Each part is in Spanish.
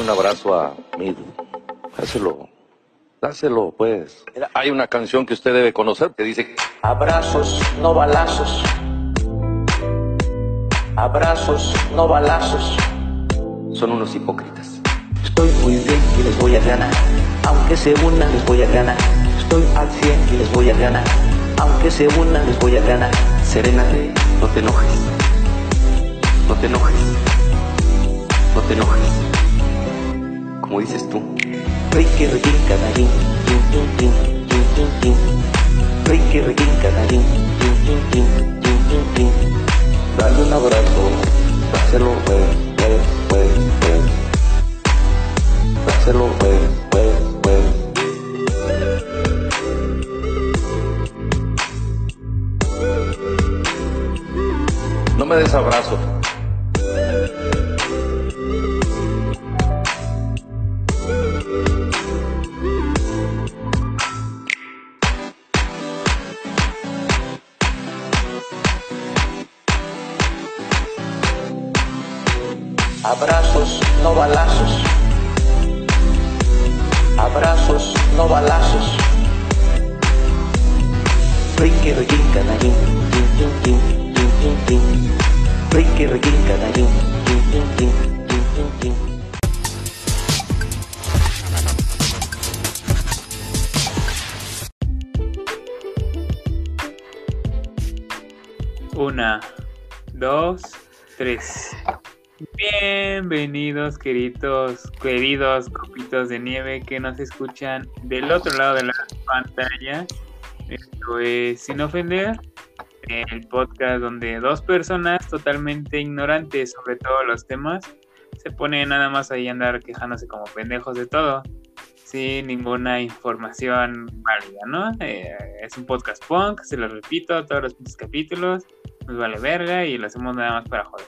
Un abrazo a Mid. Dáselo. Dáselo, pues. Mira, hay una canción que usted debe conocer que dice... Abrazos, no balazos. Abrazos, no balazos. Son unos hipócritas. Estoy muy bien y les voy a ganar. Aunque se unan, les voy a ganar. Estoy al 100 y les voy a ganar. Aunque se unan, les voy a ganar. Serénate, no te enojes. No te enojes. No te enojes. Como dices tú. Ricky, Ricky, canarín. Tin, tin, tin. Dale un abrazo. Pues, pues. Dáselo, pues, pues, pues. No me des abrazo. Canarín. Tin, tin, tin, tin. Ricky, Ricky, canarín. Tin, tin, tin, tin, tin. Una, dos, tres. Bienvenidos, queridos, queridos copitos de nieve que nos escuchan del otro lado de la pantalla. Esto es Sin Ofender, el podcast donde dos personas totalmente ignorantes sobre todos los temas se ponen nada más ahí andar quejándose como pendejos de todo, sin ninguna información válida, ¿no? Eh, es un podcast punk, se lo repito, todos los capítulos, nos vale verga y lo hacemos nada más para joder.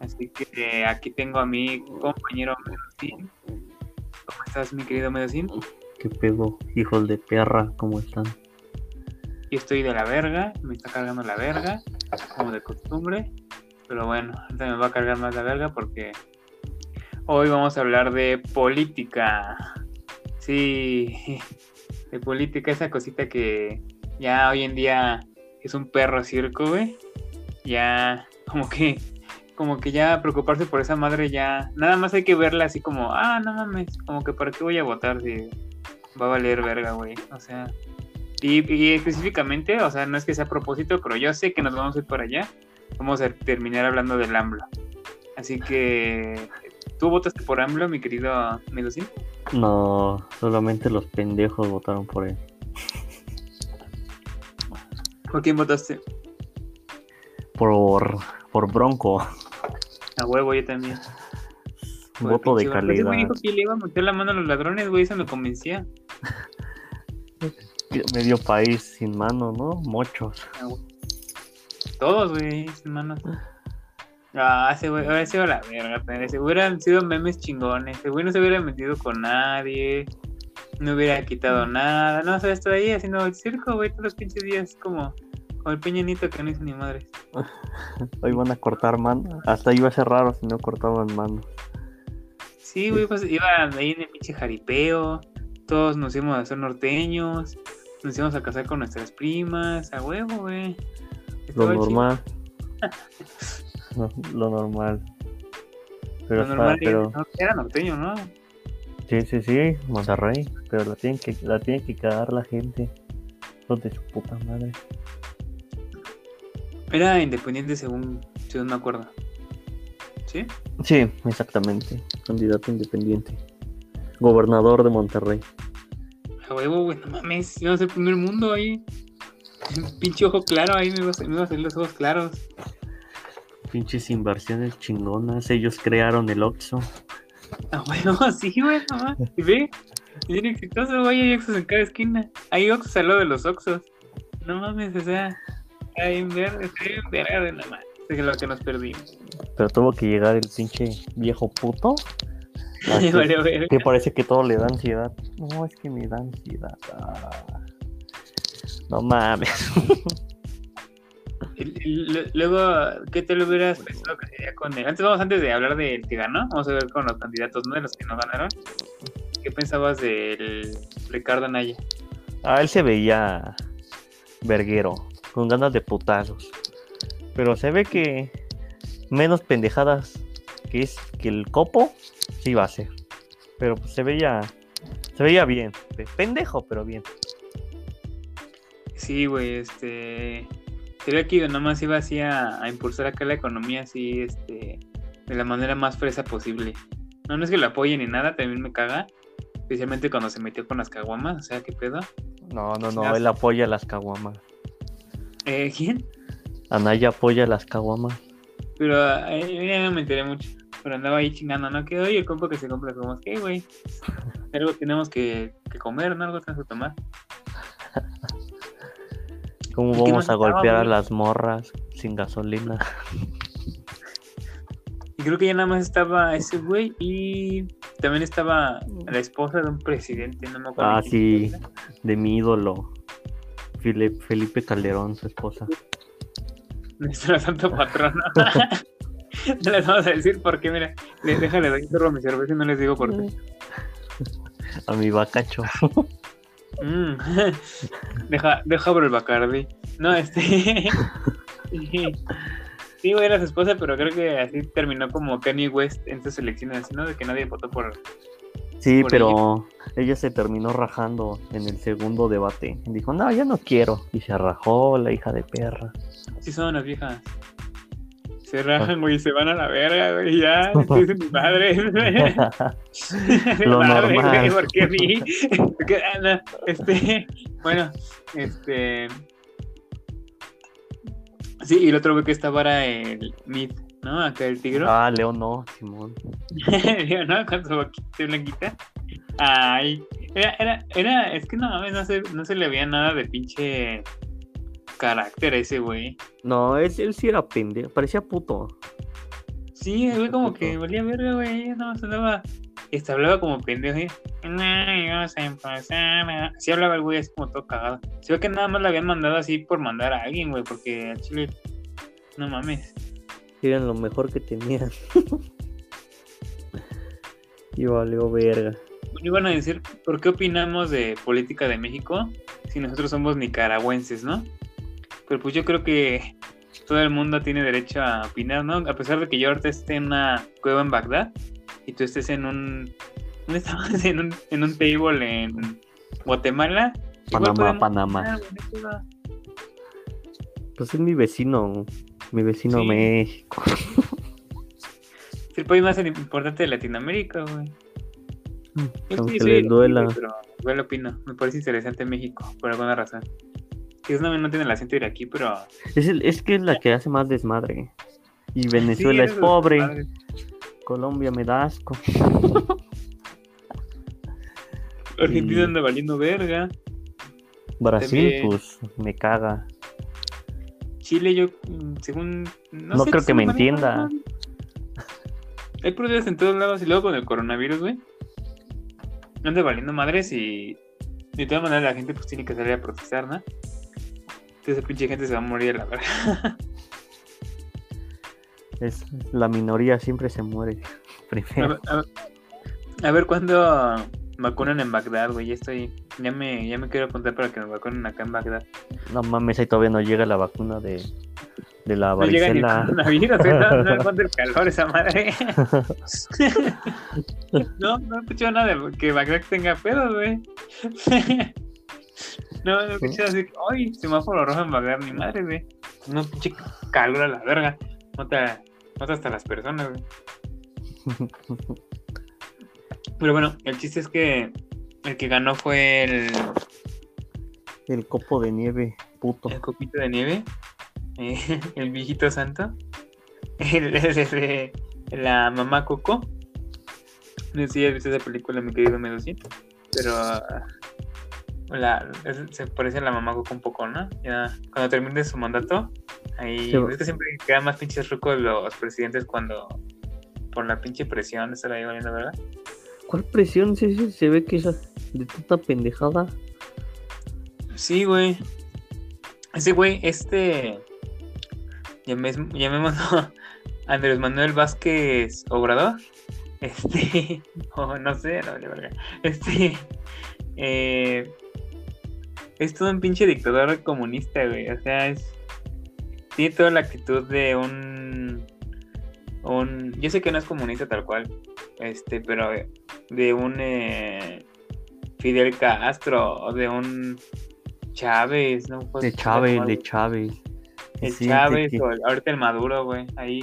Así que eh, aquí tengo a mi compañero Medocín. ¿Cómo estás, mi querido Medocín? ¿Qué pedo, hijos de perra? ¿Cómo están? Yo estoy de la verga, me está cargando la verga, como de costumbre. Pero bueno, ahorita me va a cargar más la verga porque hoy vamos a hablar de política. Sí, de política, esa cosita que ya hoy en día es un perro circo, güey. Ya, como que, como que ya preocuparse por esa madre ya, nada más hay que verla así como, ah, no mames, como que para qué voy a votar si va a valer verga, güey. O sea, y, y específicamente, o sea, no es que sea a propósito, pero yo sé que nos vamos a ir para allá. Vamos a terminar hablando del AMLO. Así que, ¿tú votaste por AMLO, mi querido Medocín? No, solamente los pendejos votaron por él. ¿Por quién votaste? Por, por Bronco. A huevo, yo también. Voto de vato. Ese güey calidad. dijo que le iba a meter la mano a los ladrones, güey, eso me convencía. Medio país sin mano, ¿no? Muchos. Ah, güey. Todos, güey, hermanos. Ah, ese güey, hubiera sido la verga, pero hubieran sido memes chingones. Ese güey no se hubiera metido con nadie, no hubiera quitado nada, no, o sea, está ahí haciendo el circo, güey, todos los pinches días, como, como el peñanito que no hizo ni madres. Hoy van a cortar mano. Hasta iba a ser raro si no cortaban mano. Sí, güey, pues iban ahí en el pinche jaripeo, todos nos íbamos a hacer norteños, nos íbamos a casar con nuestras primas, a huevo, güey. Lo normal. No, lo normal. Pero, Lo está- normal pero no, era norteño, ¿no? sí, sí, sí, Monterrey. Pero la tienen que, la tienen que cagar la gente. Los de su puta madre. Era independiente según, según me acuerdo. ¿Sí? Sí, exactamente. Candidato independiente. Gobernador de Monterrey. A huevo, güey, no mames, íbamos al primer mundo ahí. Pinche ojo claro, ahí me iba, a, me iba a salir los ojos claros. Pinches inversiones chingonas. Ellos crearon el Oxxo. A huevo, sí, güey, no mames. ¿Y ve? Bien exitoso, güey, hay Oxos en cada esquina. Hay Oxos al lado de los Oxos. No mames, o sea, está bien verga, está bien verga de la madre. Es lo que nos perdimos. Pero tuvo que llegar el pinche viejo puto. A Y que- parece que todo le da ansiedad. No, es que me da ansiedad. Ah. No mames. luego, ¿qué te lo hubieras pensado que sería con él? Antes vamos, antes de hablar del que ganó, vamos a ver con los candidatos, ¿no? De los que no ganaron. ¿Qué pensabas del Ricardo Anaya? Ah, él se veía verguero, con ganas de putazos. Pero se ve que menos pendejadas que es que el copo sí va a ser. Pero pues se veía se veía bien, pe- pendejo, pero bien. Sí, güey, este. Sería que nomás iba así a, a impulsar acá la economía así, este. De la manera más fresa posible. No, no es que lo apoye ni nada, también me caga. Especialmente cuando se metió con las caguamas, o sea, ¿qué pedo? No, no, no, él apoya las caguamas. Eh, ¿Quién? Anaya apoya las caguamas. Pero eh, yo ya no me enteré mucho. Pero andaba ahí chingando, ¿no? Que oye, el compa que se compra como ¿qué, güey? Algo tenemos que, que comer, ¿no? Algo tenemos que tomar. ¿Cómo ¿Y vamos a estaba, golpear a las morras sin gasolina? Y creo que ya nada más estaba ese güey y también estaba la esposa de un presidente, no me acuerdo. Ah, sí, era. de mi ídolo. Felipe Calderón, su esposa. Nuestra santa patrona. no les vamos a decir por qué, mira. le- Déjale, doy un mi cerveza y no les digo por qué. A mi vacacho. Mm. deja, deja por el Bacardi. No, este. sí, güey, era su esposa, pero creo que así terminó como Kanye West en sus elecciones, ¿no? De que nadie votó por. Sí, Por pero ella se terminó rajando en el segundo debate. Dijo, no, ya no quiero. Y se rajó la hija de perra. Sí, son las viejas. Se rajan, güey, y se van a la verga, güey, ya. De mi madre. Lo Madre, normal. güey, ¿Por qué a mí? Porque, ah, no, este, bueno, este. Sí, y el otro güey que estaba era el Mid, ¿no? Acá el tigre. ah, León no, Simón. ¿no? Con su boquita blanquita. Ay, era, era, era, es que no mames, no se, no se le veía nada de pinche carácter ese güey. No, él, él sí era pendejo. Parecía puto. Sí, el güey como Puto. que valía verga, güey, no, se andaba, este, hablaba como pendejo, ¿eh? No, vamos a empezar. Sí hablaba el güey así como todo cagado. Se ve que nada más le habían mandado así por mandar a alguien, güey, porque al chile, no mames. Eran lo mejor que tenían. y valió verga. Iban a decir, ¿por qué opinamos de política de México si nosotros somos nicaragüenses, no? Pero pues yo creo que todo el mundo tiene derecho a opinar, ¿no? A pesar de que yo ahorita esté en una cueva en Bagdad y tú estés en un... ¿Dónde estabas? En un, en un table en Guatemala. Panamá, Panamá. opinar. Pues es mi vecino. Mi vecino Sí. México. Es el país más importante de Latinoamérica, güey. Yo Aunque sí les duela. Pero igual opino. Me parece interesante México, por alguna razón. Quizás no, no tiene el acento de aquí, pero Es, el- es que es la que hace más desmadre. Y Venezuela Sí, es pobre. Colombia me da asco. Argentina Y- anda valiendo verga. Brasil, También- pues me caga. Chile, yo, mm, según. No, No sé creo que me entienda. mal. Hay protestas en todos lados y luego con el coronavirus, güey. Anda valiendo madres y. De todas maneras, la gente pues tiene que salir a protestar, ¿no? Entonces, esa pinche gente se va a morir la verga. Es, la minoría siempre se muere A primero. ver, a ver- a ver cuándo vacunan en Bagdad, güey. Ya estoy. Ya me, ya me quiero apuntar para que me vacunen acá en Bagdad. No mames, ahí todavía no llega la vacuna de, de la No llega ni el varicela. coronavirus, ¿eh? no, no el calor esa madre. no, no he escuchado nada de que Bagdad tenga pedos, güey. No, no escuchado así, ay, semáforo rojo en Bagdad, ni madre, güey. No, pinche calor a la verga. Mata, mata hasta las personas, güey. Pero bueno, el chiste es que el que ganó fue el, El copo de nieve, puto. el copito de nieve, eh, el viejito santo, el, el la mamá Coco. No sé si has visto esa película, mi querido Medusín, pero la, es- se parece a la mamá Coco un poco, ¿no? Ya cuando termine su mandato, ahí Sí. es que siempre quedan más pinches rucos los presidentes cuando por la pinche presión de estar ahí valiendo, ¿verdad? ¿Cuál presión? Sí, sí, se ve que esa de tanta pendejada. Sí, güey. Ese güey, este. Llamémoslo Andrés Manuel Vázquez Obrador. Este, o no sé, no vale verga. Este, eh, es todo un pinche dictador comunista, güey. O sea, es. Tiene toda la actitud de un. un yo sé que no es comunista tal cual. Este, pero de un eh, Fidel Castro o de un Chávez, ¿no? Pues, De Chávez, de Chávez. el Sí, Chávez o el- ahorita el Maduro, güey, ahí.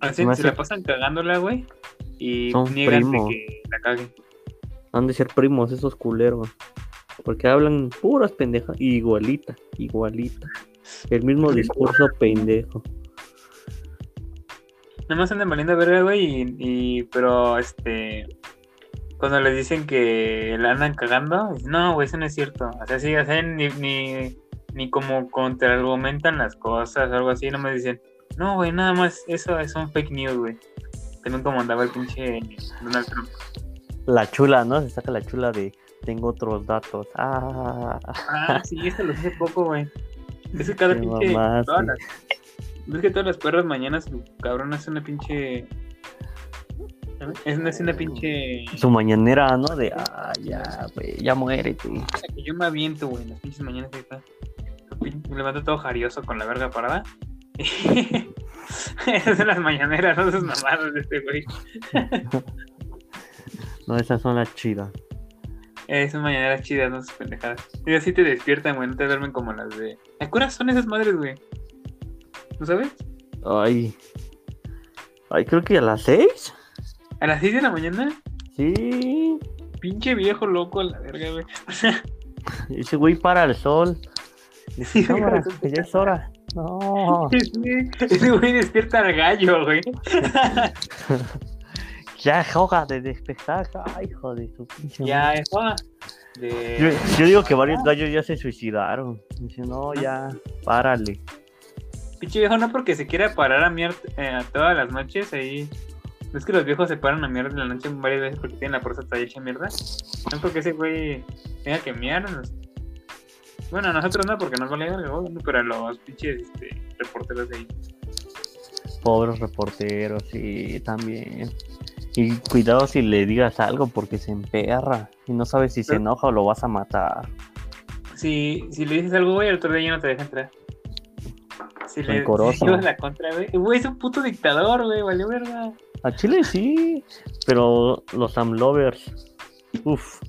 Así, Se me se hace- la pasan cagándola, güey, y niegan que la caguen. Han de ser primos esos culeros. Porque hablan puras pendejas. Igualita, igualita. El mismo discurso pendejo. Nada más andan valiendo verga, güey, y, y- pero este cuando les dicen que la andan cagando, no, güey, eso no es cierto. O sea, sí, o sea, ni, ni, ni como contraargumentan las cosas o algo así, no me dicen, no, güey, nada más, eso es un fake news, güey. También como andaba el pinche Donald Trump. La chula, ¿no? Se saca la chula de tengo otros datos. Ah, Ah, sí, esto lo hice poco, güey. Es que cada pinche. mamaste. Todas las, ves que todas las perras mañanas, su cabrón hace una pinche. Es una, es una pinche. su mañanera, ¿no? De ah, ya, güey, ya muérete. que yo me aviento, güey, en las pinches mañanas ahí está. Me levanto todo jarioso con la verga parada. Esas son las mañaneras, no esas mamadas de este güey. No, esas son las chidas. Eh, son mañaneras chidas, no esas pendejadas. Y así te despiertan, güey, no te duermen como las de. ¿A qué son esas madres, güey? ¿No sabes? Ay. Ay, creo que a las seis. ¿A las 6 de la mañana? Sí. Pinche viejo loco a la verga, güey. Ese güey para el sol. Dice, Sí, cámara, güey. que ya es hora. No. Ese ese güey despierta al gallo, güey. Ya es hora de despertar. Ay, hijo de su pinche Ya es hora Yo, de. yo digo que varios gallos ya se suicidaron. Dice, no, ya, párale. Pinche viejo, no porque se quiera parar a mierda eh, todas las noches ahí. No es que los viejos se paran a mierda en la noche varias veces porque tienen la próstata hecha mierda. No es porque ese güey tenga que miarnos. Bueno, a nosotros no, porque nos vale no, pero a los pinches este, reporteros de ahí. Pobres reporteros, sí, también. Y cuidado si le digas algo porque se emperra. Y no sabes si se enoja o lo vas a matar. Si, si le dices algo, güey, el otro día ya no te deja entrar. Si le si llevas la contra, güey. Güey, es un puto dictador, güey, vale verga. A Chile sí, pero los amlovers. Uf,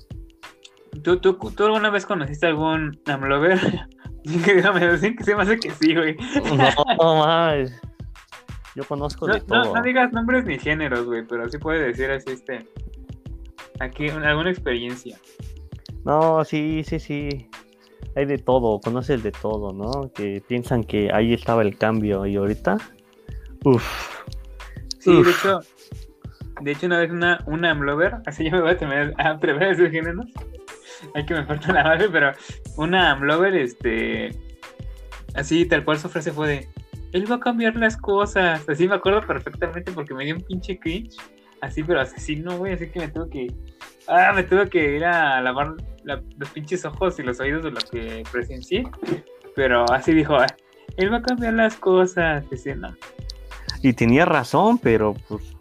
¿Tú, tú, ¿Tú alguna vez conociste algún Amlover? Déjame decir que se me hace que sí, güey. no más. Yo conozco No, de no, todo. no digas nombres ni géneros, güey, pero sí puedes decir así, este. Aquí, un- alguna experiencia. No, sí, sí, sí. Hay de todo, conoces de todo, ¿no? Que piensan que ahí estaba el cambio y ahorita. Uf. Sí, de hecho, de hecho, una vez una, una Amlover, así yo me voy a atrever a atrever a decir géneros. Hay que me falta la madre, pero una Amlover, este. Así, tal cual su frase fue de. Él va a cambiar las cosas. Así me acuerdo perfectamente porque me dio un pinche cringe. Así, pero asesino, güey. Así que me tuve que. Ah, me tuve que ir a lavar la- los pinches ojos y los oídos de lo que presencié. Pero así dijo, "Ah, él va a cambiar las cosas. Dice, no, Y tenía razón, pero pues.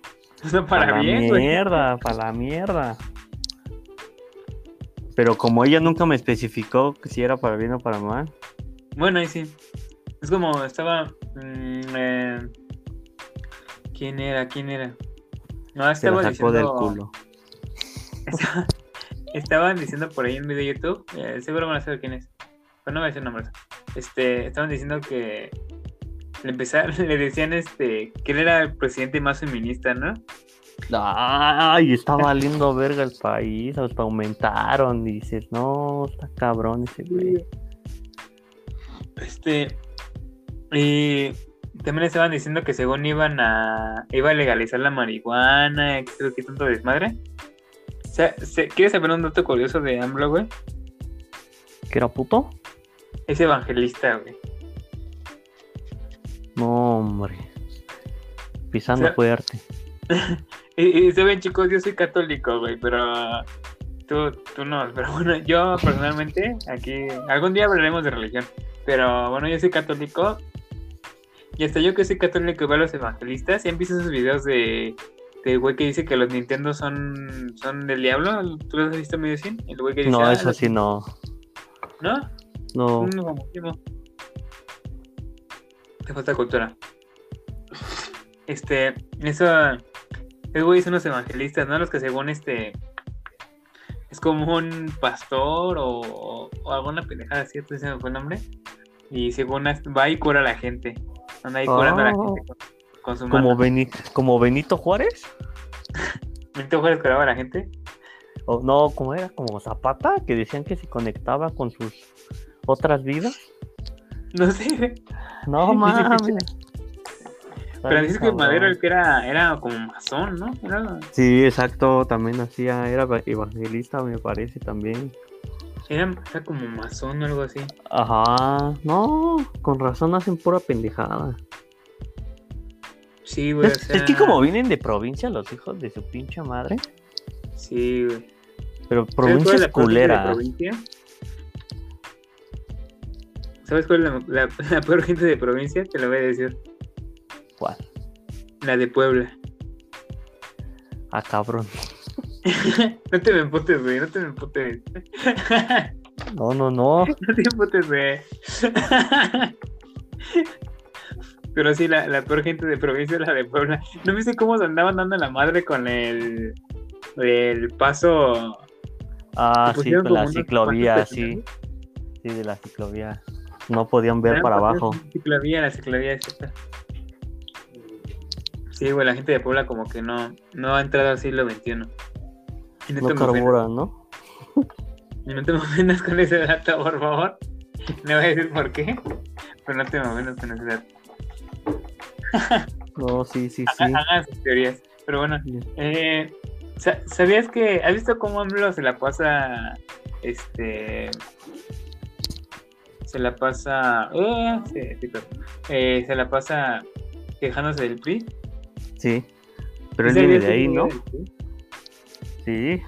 no para, la bien, güey. mierda, para la mierda. Pero como ella nunca me especificó si era para bien o para mal. Bueno, ahí sí. Es como estaba. Mm, eh, ¿Quién era? ¿Quién era? No, Se estaba la sacó diciendo. del culo. Estaba- estaban diciendo por ahí en video de YouTube. eh, seguro van a saber quién es. Pero no voy a decir nombres. Este, estaban diciendo que. Le empezaron, le decían este que él era el presidente más feminista, ¿no? Ay, está valiendo verga el país, hasta aumentaron. Dices, no, está cabrón ese güey. Este. Y también estaban diciendo que según iban a. iba a legalizar la marihuana, creo que tanto desmadre. O sea, se- ¿quieres saber un dato curioso de AMLO, güey? ¿Que era puto? Es evangelista, güey. No, hombre. Pisando O sea, fuerte. Y, y saben, chicos, yo soy católico, güey, pero. Tú, tú no, pero bueno, yo personalmente, aquí. Algún día hablaremos de religión. Pero bueno, yo soy católico. Y hasta yo que soy católico veo a los evangelistas, ¿y han visto esos videos de de güey que dice que los Nintendo son, son del diablo? ¿Tú los has visto medio así? El güey que dice, No, "Ah, eso los- sí no. ¿No? No. No. Te falta cultura. Este, eso. Esos güeyes son los evangelistas, ¿no? Los que según este. Es como un pastor o, o alguna pendejada, ¿cierto? Ese me fue el nombre. Y según va y cura a la gente. Anda ahí curando a la Oh. gente con, con su Como. Beni- como Benito Juárez. ¿Benito Juárez curaba a la gente? O, no, como era? Como Zapata, que decían que se conectaba con sus otras vidas. No sé. No mames. Que cabrón. Madero el que era, era como masón, ¿no? Era, Sí, exacto, también hacía, era evangelista, me parece también. Era, era como masón o algo así. Ajá, no, con razón hacen pura pendejada. Sí, güey. o Es, es que como vienen de provincia los hijos de su pinche madre, Sí, güey. pero ¿Sabes cuál provincias es de provincia? ¿Sabes cuál es la, la- la peor gente de provincia? Te lo voy a decir. ¿Cuál? La de Puebla. Ah, cabrón. no te me emputes, güey. No te me emputes. No, no, no. no te emputes, güey. Pero sí, la, la peor gente de provincia es la de Puebla. ¿No viste cómo se andaban dando la madre con el, el paso? Ah, sí, con la ciclovía, sí. Sí, de la ciclovía. No podían ver para abajo. La ciclovía, la ciclovía, exacta. Sí, güey, la gente de Puebla como que no, no ha entrado al siglo XXI. Y no, No carburan, ¿no? no te me ofendas con ese dato, por favor. No voy a decir por qué, pero no te me ofendas con ese dato. No, sí, sí, sí. Hagan sus teorías. Pero bueno, eh, sa- ¿sabías que has visto cómo AMLO se la pasa, este, se la pasa, sí, sí, pero, eh, se la pasa quejándose del PRI? Sí. Pero él ¿Sí viene de ahí, ¿no? del PRI? Sí.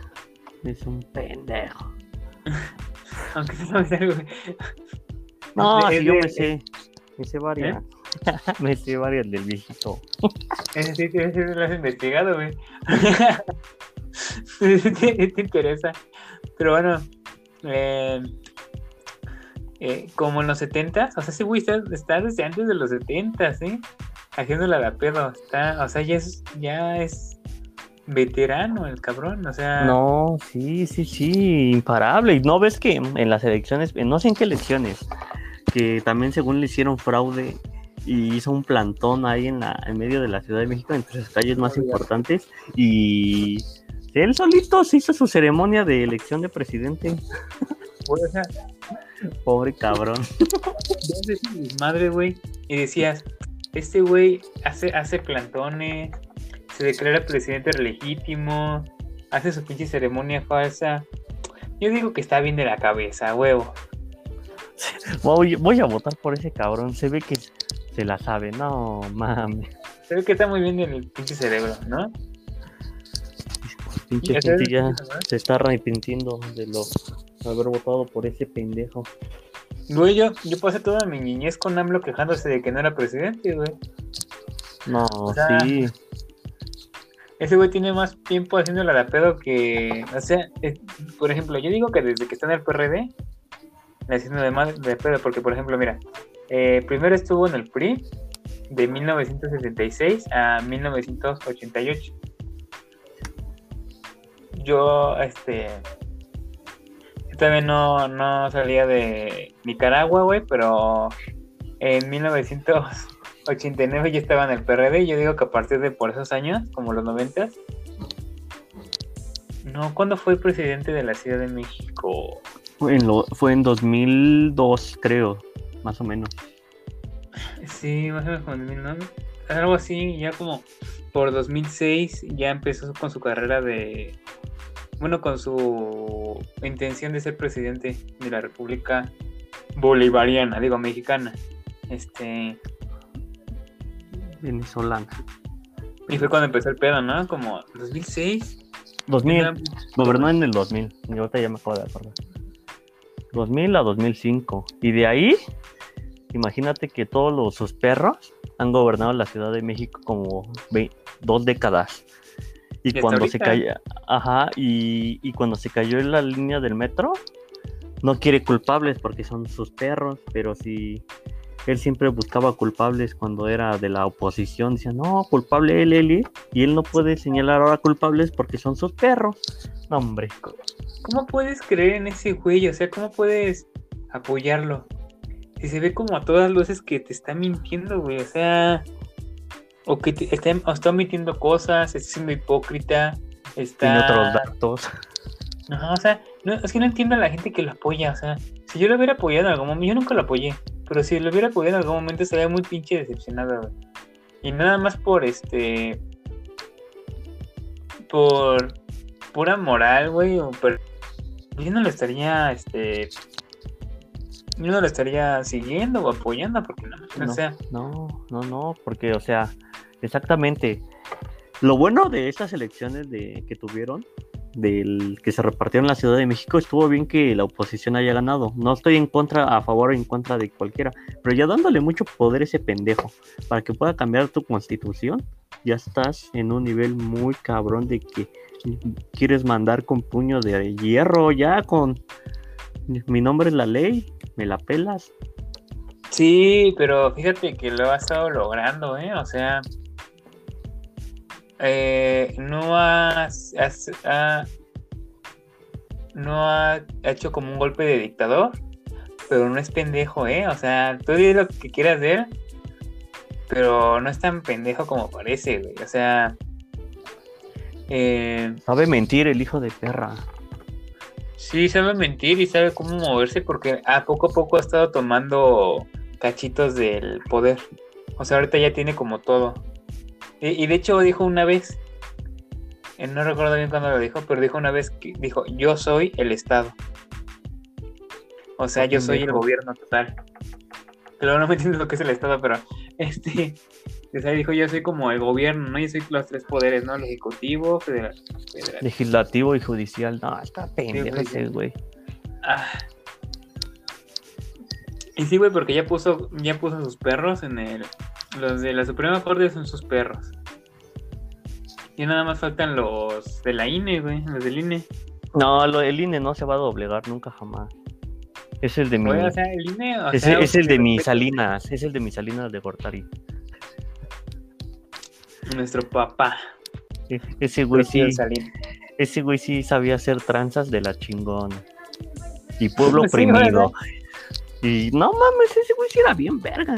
Es un pendejo. Aunque no sabes algo. No, Es sí, yo de- me sé. Me sé varias. me sé varias del viejito. Ese sí, ese sí lo has investigado, güey. te, te interesa. Pero bueno, eh, eh, como en los 70 o sea, ese güey está, está desde antes de los 70 ¿sí? Haciéndola de pedo. Está, o sea, ya es, ya es veterano el cabrón, o sea. No, sí, sí, sí, imparable. Y no ves que en las elecciones, no sé en qué elecciones, que también según le hicieron fraude y hizo un plantón ahí en, la, en medio de la Ciudad de México, entre sus calles más importantes, y él solito se hizo su ceremonia de elección de presidente. sea, Pobre cabrón. madre, güey, y decías, este güey hace, hace plantones, se declara presidente legítimo, hace su pinche ceremonia falsa. Yo digo que está bien de la cabeza, huevo. Voy, voy a votar por ese cabrón. Se ve que se la sabe. No, mames. Se ve que está muy bien del pinche cerebro, ¿no? Pinche Ya gente ya se está arrepintiendo de lo haber votado por ese pendejo. Güey, yo, yo pasé toda mi niñez con AMLO quejándose de que no era presidente, güey. No, sea, sí. Ese güey tiene más tiempo haciéndola de a pedo que. O sea, por ejemplo, yo digo que desde que está en el PRD, haciendo de, más de pedo, porque, por ejemplo, mira, eh, primero estuvo en el PRI de 1966 a 1988. Yo, este. Yo también no, no salía de Nicaragua, güey, pero en 1989 ya estaba en el PRD. y Yo digo que a partir de por esos años, como los 90 No, ¿cuándo fue presidente de la Ciudad de México? Fue en, lo- fue en 2002, creo, más o menos. Sí, más o menos como en 2009. Algo así, ya como por 2006 ya empezó con su carrera de. Bueno, con su intención de ser presidente de la República Bolivariana, digo, mexicana. Este. Venezolana. Y fue cuando empezó el pedo, ¿no? Como 2006. 2000, gobernó en el 2000. Y ahorita ya me acabo de acordar. 2000 a 2005. Y de ahí, imagínate que todos los, sus perros han gobernado la Ciudad de México como ve- dos décadas. Y, cuando se cayó, ajá, y, y cuando se cayó en la línea del metro, no quiere culpables porque son sus perros, pero si él siempre buscaba culpables cuando era de la oposición, decía, no, culpable él, él, él", y él no puede señalar ahora culpables porque son sus perros. No, hombre. ¿Cómo puedes creer en ese güey? O sea, ¿cómo puedes apoyarlo? Si se ve como a todas luces que te está mintiendo, güey. O sea, o que te está, o está mintiendo cosas, está siendo hipócrita, está... Tiene otros datos. Ajá, o sea, no, es que no entiendo a la gente que lo apoya. O sea, si yo lo hubiera apoyado en algún momento, yo nunca lo apoyé, pero si lo hubiera apoyado en algún momento estaría muy pinche decepcionado, güey. Y nada más por este. Por pura moral, güey, o por- yo no lo estaría, este. Yo no lo estaría siguiendo o apoyando, porque no, o No. sea, No, no, no, porque, o sea, exactamente. Lo bueno de estas elecciones de, que tuvieron, del que se repartieron en la Ciudad de México, estuvo bien que la oposición haya ganado. No estoy en contra, a favor o en contra de cualquiera, pero ya dándole mucho poder a ese pendejo para que pueda cambiar tu constitución, ya estás en un nivel muy cabrón de que quieres mandar con puño de hierro, ya con mi nombre es la ley, me la pelas. Sí, pero fíjate que lo ha estado logrando, ¿eh? O sea, eh, no ha, no ha hecho como un golpe de dictador, pero no es pendejo, ¿eh? O sea, tú di lo que quieras de él, pero no es tan pendejo como parece, güey. O sea, eh, Sabe mentir el hijo de perra. Sí, sabe mentir y sabe cómo moverse porque a poco a poco ha estado tomando cachitos del poder. O sea, ahorita ya tiene como todo. Y, y de hecho dijo una vez, eh, no recuerdo bien cuándo lo dijo, pero dijo una vez que dijo, yo soy el Estado. O sea, yo soy el gobierno total. Pero no me entiendo lo que es el Estado, pero este, o sea, dijo, yo soy como el gobierno, ¿no? Yo soy los tres poderes, ¿no? El ejecutivo, federal, federal. Legislativo y judicial. No, está pendejo ese güey. Ah. Y sí, güey, porque ya puso, ya puso sus perros en el. Los de la Suprema Corte son sus perros. Y nada más faltan los de la INE, güey, los del INE. No, lo, el INE no se va a doblegar nunca jamás. Es el de mi. Güey, o sea, el INE. O es, sea, es el de mis Salinas. Es el de mis Salinas de Gortari. Nuestro papá. E- Ese güey sí. Ese güey sí sabía hacer tranzas de la chingona. Y pueblo Sí, oprimido. Y no mames, ese güey sí era bien verga.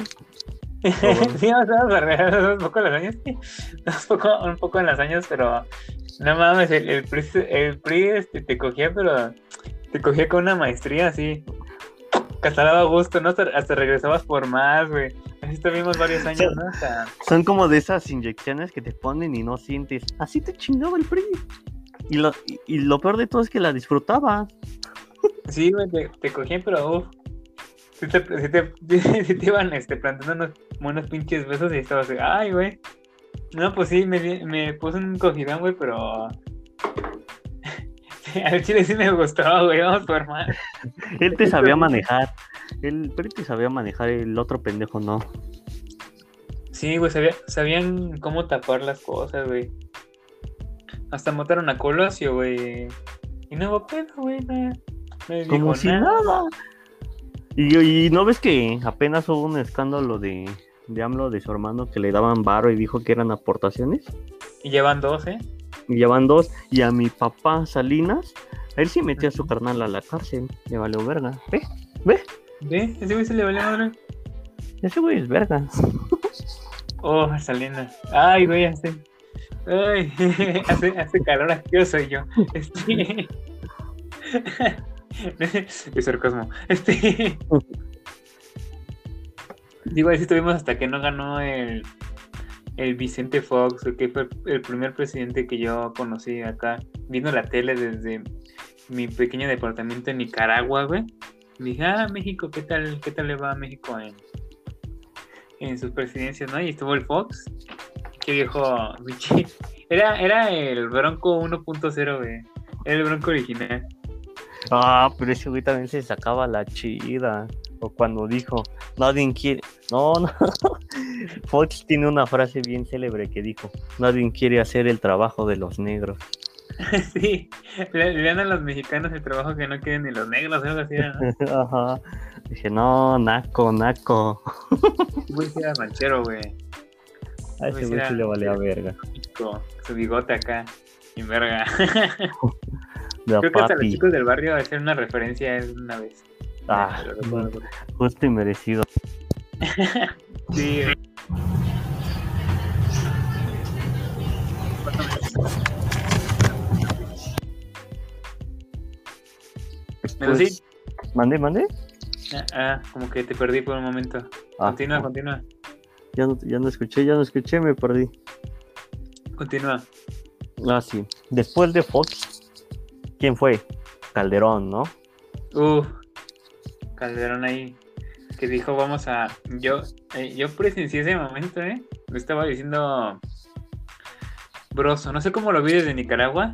sí, o sea, un poco en los años, sí. un poco, un poco en los años, pero no mames, el, el PRI, el PRI, este, te cogía, pero te cogía con una maestría así, que hasta daba gusto, ¿no? Hasta, hasta regresabas por más, güey. Así estuvimos varios años, ¿no? Hasta... Son como de esas inyecciones que te ponen y no sientes. Así te chingaba el PRI. Y lo, y, y lo peor de todo es que la disfrutaba. Sí, güey, te, te cogían, pero uff. Sí te, sí te, sí te iban este, plantando unos, unos pinches besos y estabas así, ay, güey. No, pues sí, me, me puse un cogidón, güey, pero. Al chile sí me gustaba, güey, vamos por más. Él te sabía manejar. El PRI te sabía manejar, el otro pendejo no. Sí, güey, sabía- sabían cómo tapar las cosas, güey. Hasta mataron a Colosio, güey. Y no hubo pedo, güey. No, no dijo Como si nada. Y, y no ves que apenas hubo un escándalo de, de AMLO de su hermano que le daban varo y dijo que eran aportaciones. Y llevan dos, ¿eh? Y ya van dos. Y a mi papá Salinas, a él sí metió a su carnal a la cárcel. Le valió verga. ¿Ve? ¿Ve? ¿Ve? Ese güey se le valió madre. Ese güey es verga. Oh, Salinas. Ay, güey, hace. Ay, hace, hace calor aquí, soy yo. Este. es sarcasmo. Este. Digo, así estuvimos hasta que no ganó el, el Vicente Fox, que fue el primer presidente que yo conocí acá, viendo la tele desde mi pequeño departamento en Nicaragua, güey. Dije, ah, México, ¿qué tal, qué tal le va a México en, en sus presidencias, ¿no? Y estuvo el Fox, que "Bichi". era, era el Bronco 1.0, güey. Era el Bronco original. Ah, pero ese güey también se sacaba la chida. O cuando dijo, nadie quiere. No, no. Fox tiene una frase bien célebre que dijo, nadie quiere hacer el trabajo de los negros. sí, le, le dan a los mexicanos el trabajo que no quieren ni los negros, algo así, ¿no? Ajá. Dije, no, naco, naco. Güey, era ranchero, güey. A ese güey sí le valía verga. Su bigote acá, sin verga. Creo que hasta los papi. chicos del barrio hacían una referencia una vez. Ah, no justo y merecido. Sí. Pero sí. Pues, ¿Mande, mande? Ah, ah, como que te perdí por un momento. Ah, Continúa, ah, continúa, Ya no, ya no escuché, ya no escuché, me perdí. continúa. Ah, sí. Después de Fox, ¿quién fue? Calderón, ¿no? Uf, Calderón ahí que dijo vamos a yo eh, yo presencié ese momento, eh. Lo estaba diciendo Broso, no sé cómo lo vi desde Nicaragua,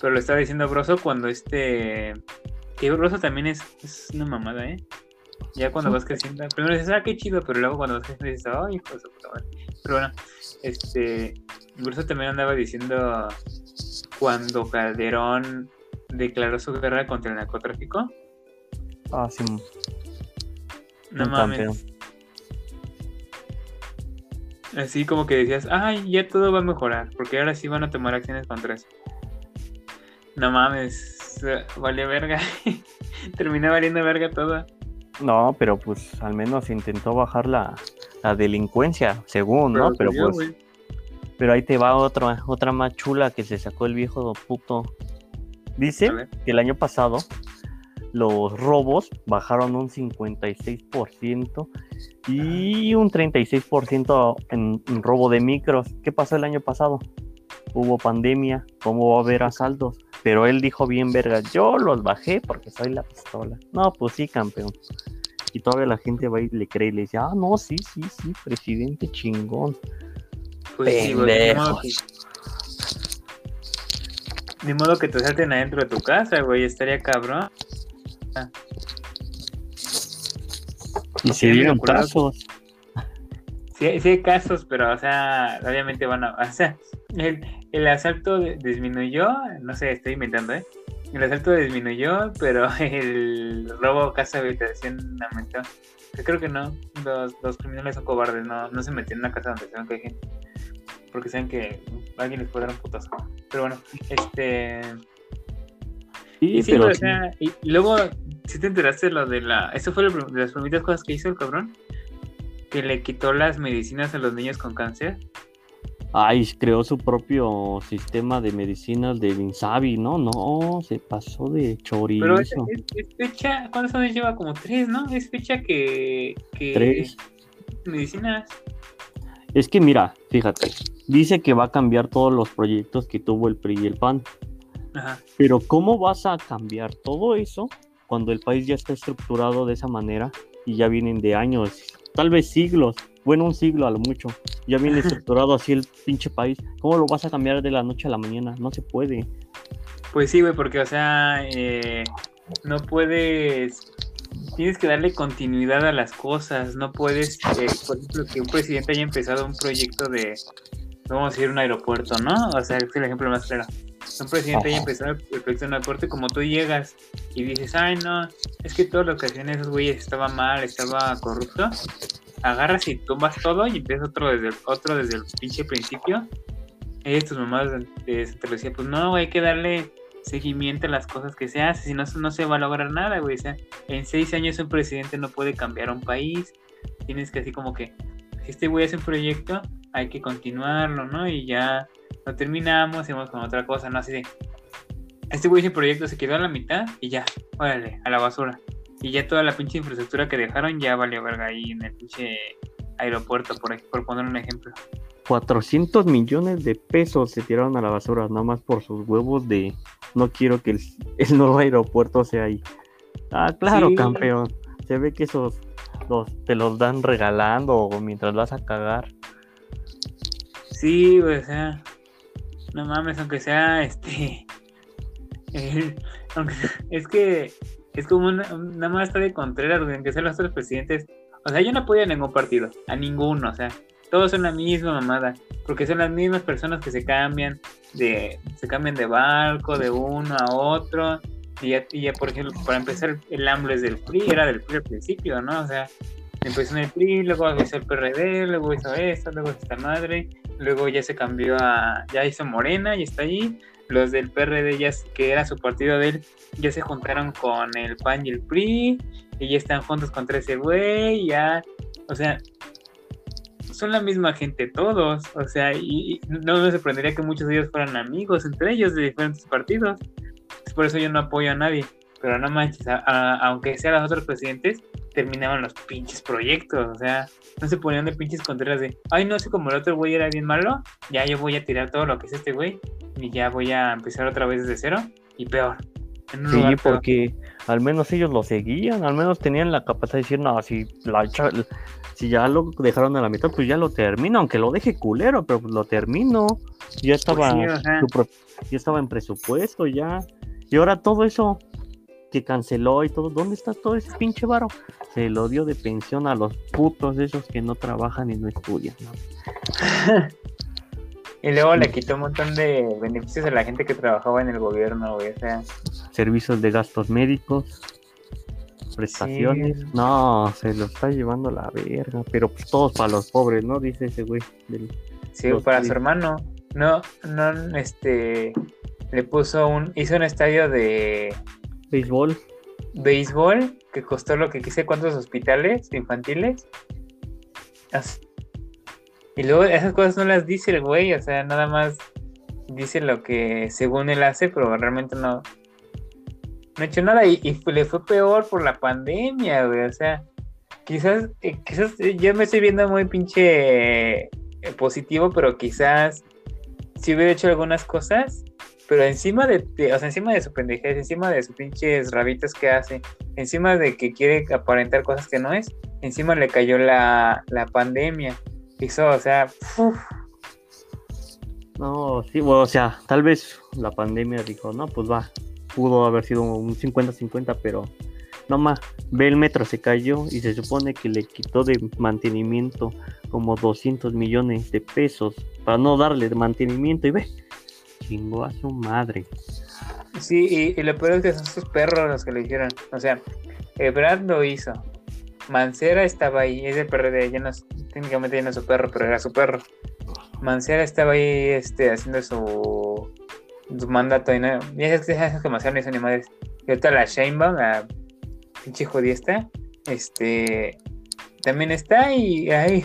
pero lo estaba diciendo Broso cuando este que Broso también es, es una mamada, eh. Ya cuando vas creciendo, primero dices, ah, qué chido, pero luego cuando vas creciendo dices, ay, hijo de puta madre". Pero bueno, este, Broso también andaba diciendo cuando Calderón declaró su guerra contra el narcotráfico. Ah, sí. No un mames. campeón. Así como que decías, ay, ya todo va a mejorar, porque ahora sí van a tomar acciones contra eso. No mames, vale verga. Terminé valiendo verga todo. No, pero pues al menos intentó bajar la, la delincuencia, según, ¿no? Pero subió, pues, pero ahí te va otra, otra más chula que se sacó el viejo puto. Dice que el año pasado los robos bajaron un 56% y un 36% en, en robo de micros. ¿Qué pasó el año pasado? Hubo pandemia, ¿cómo va a haber asaltos? Pero él dijo bien verga, yo los bajé porque soy la pistola. No, pues sí, campeón. Y todavía la gente va y le cree y le dice, ah, no, sí, sí, sí, presidente chingón. Pues sí, Pendejos. que, ni modo que te salten adentro de tu casa, güey. Estaría cabrón. Y se dieron casos. Sí, sí hay casos, pero, o sea, obviamente van a... O sea, el, el asalto disminuyó, no sé, estoy inventando, ¿eh? El asalto disminuyó, pero el robo a casa habitación aumentó. Yo creo que no, los, los criminales son cobardes, no, no se meten en una casa donde saben que hay gente. Porque saben que alguien les puede dar un putazo. Pero bueno, este... Sí, Y sí, pero sí. y, y luego, si te enteraste de lo de la... Eso fue lo de las primeras cosas que hizo el cabrón. Que le quitó las medicinas a los niños con cáncer. Ay, creó su propio sistema de medicinas de Insabi, ¿no? No, se pasó de chorizo. Pero es, es- es fecha, ¿cuántos años lleva? Como tres, ¿no? Es fecha que... que Tres. Medicinas. Es que mira, fíjate, dice que va a cambiar todos los proyectos que tuvo el PRI y el PAN. Ajá. Pero ¿cómo vas a cambiar todo eso cuando el país ya está estructurado de esa manera y ya vienen de años, tal vez siglos, bueno, un siglo a lo mucho, ya viene estructurado así el pinche país? ¿Cómo lo vas a cambiar de la noche a la mañana? No se puede. Pues sí, güey, porque, o sea, eh, no puedes... Tienes que darle continuidad a las cosas. No puedes, eh, por ejemplo, que un presidente haya empezado un proyecto de, vamos a decir, un aeropuerto, ¿no? O sea, es el ejemplo más claro. Un presidente haya empezado el proyecto de un aeropuerto y como tú llegas y dices, ay, no, es que todo lo que hacían esos güeyes estaba mal, estaba corrupto. Agarras y tumbas todo y empiezas otro desde el, otro desde el pinche principio. Y tus mamás eh, te lo decía, pues no, hay que darle seguimiento a las cosas que se hacen, si no, no se va a lograr nada, güey. O sea, en seis años un presidente no puede cambiar un país. Tienes que así como que, este güey hace un proyecto, hay que continuarlo, ¿no? Y ya lo terminamos con otra cosa, ¿no? Así de, este güey ese proyecto se quedó a la mitad y ya, órale, a la basura. Y ya toda la pinche infraestructura que dejaron ya valió verga ahí en el pinche aeropuerto, por, por poner un ejemplo. 400 millones de pesos se tiraron a la basura, nada más por sus huevos de no quiero que el, el nuevo aeropuerto sea ahí. Ah, claro, Sí. campeón. Se ve que esos los, te los dan regalando o mientras vas a cagar. Sí, güey, o sea, no mames, aunque sea este. el- aunque- es que Es como una, nada más está de Contreras, aunque sean los otros presidentes. O sea, yo no apoyo a ningún partido, a ninguno, o sea, todos son la misma mamada, porque son las mismas personas que se cambian de, se cambian de barco, de uno a otro, y ya, y ya, por ejemplo, para empezar, el AMLO es del PRI, era del PRI al principio, ¿no? O sea, empezó en el PRI, luego hizo el PRD, luego hizo esto, luego esta madre, luego ya se cambió a, ya hizo Morena y está ahí, los del PRD ya, que era su partido de él, ya se juntaron con el PAN y el PRI, y ya están juntos contra ese güey, ya, o sea, son la misma gente todos, o sea, y, no me sorprendería que muchos de ellos fueran amigos entre ellos de diferentes partidos, por eso yo no apoyo a nadie, pero no manches, aunque sean los otros presidentes, terminaban los pinches proyectos, o sea, no se ponían de pinches contreras de, ay, no sé, como el otro güey era bien malo, ya yo voy a tirar todo lo que es este güey y ya voy a empezar otra vez desde cero y peor. Sí, porque al menos ellos lo seguían, al menos tenían la capacidad de decir, no, si, la, si ya lo dejaron a la mitad, pues ya lo termino, aunque lo deje culero, pero pues lo termino. Ya estaba, sí, o sea. su pro- ya estaba en presupuesto, ya. Y ahora todo eso que canceló y todo, ¿dónde está todo ese pinche varo? Se lo dio de pensión a los putos esos que no trabajan y no estudian. ¿no? Y luego le quitó un montón de beneficios a la gente que trabajaba en el gobierno, güey, o sea, Servicios de gastos médicos, prestaciones. Sí. No, se lo está llevando la verga. Pero pues todos para los pobres, ¿no? Dice ese güey. Del... sí, para su hermano. No, no, este, le puso un, hizo un estadio de Béisbol. béisbol que costó lo que quise cuántos hospitales infantiles. Y luego esas cosas no las dice el güey, o sea, nada más dice lo que según él hace, pero realmente no, no ha hecho nada y, le fue peor por la pandemia, güey, o sea, quizás, eh, quizás eh, yo me estoy viendo muy pinche eh, positivo, pero quizás si hubiera hecho algunas cosas, pero encima de, de- o sea, encima de su pendejez, encima de sus pinches rabitas que hace, encima de que quiere aparentar cosas que no es, encima le cayó la, la pandemia. Hizo, o sea, uf, No, sí, bueno, o sea, tal vez la pandemia dijo, no, pues va. Pudo haber sido un 50-50, pero no más. Ve el metro, se cayó y se supone que le quitó de mantenimiento como 200 millones de pesos para no darle de mantenimiento y ve, chingó a su madre. sí, y, y lo peor es que son sus perros los que lo hicieron. O sea, Ebrard lo hizo. Mancera estaba ahí, es del PRD, ya no es- técnicamente ya no es su perro, pero era su perro. Mancera estaba ahí este, haciendo su, su mandato y no, ya sabes que Mancera no hizo ni madres. Y ahorita la Sheinbaum, la pinche jodiesta, este, también está y ahí,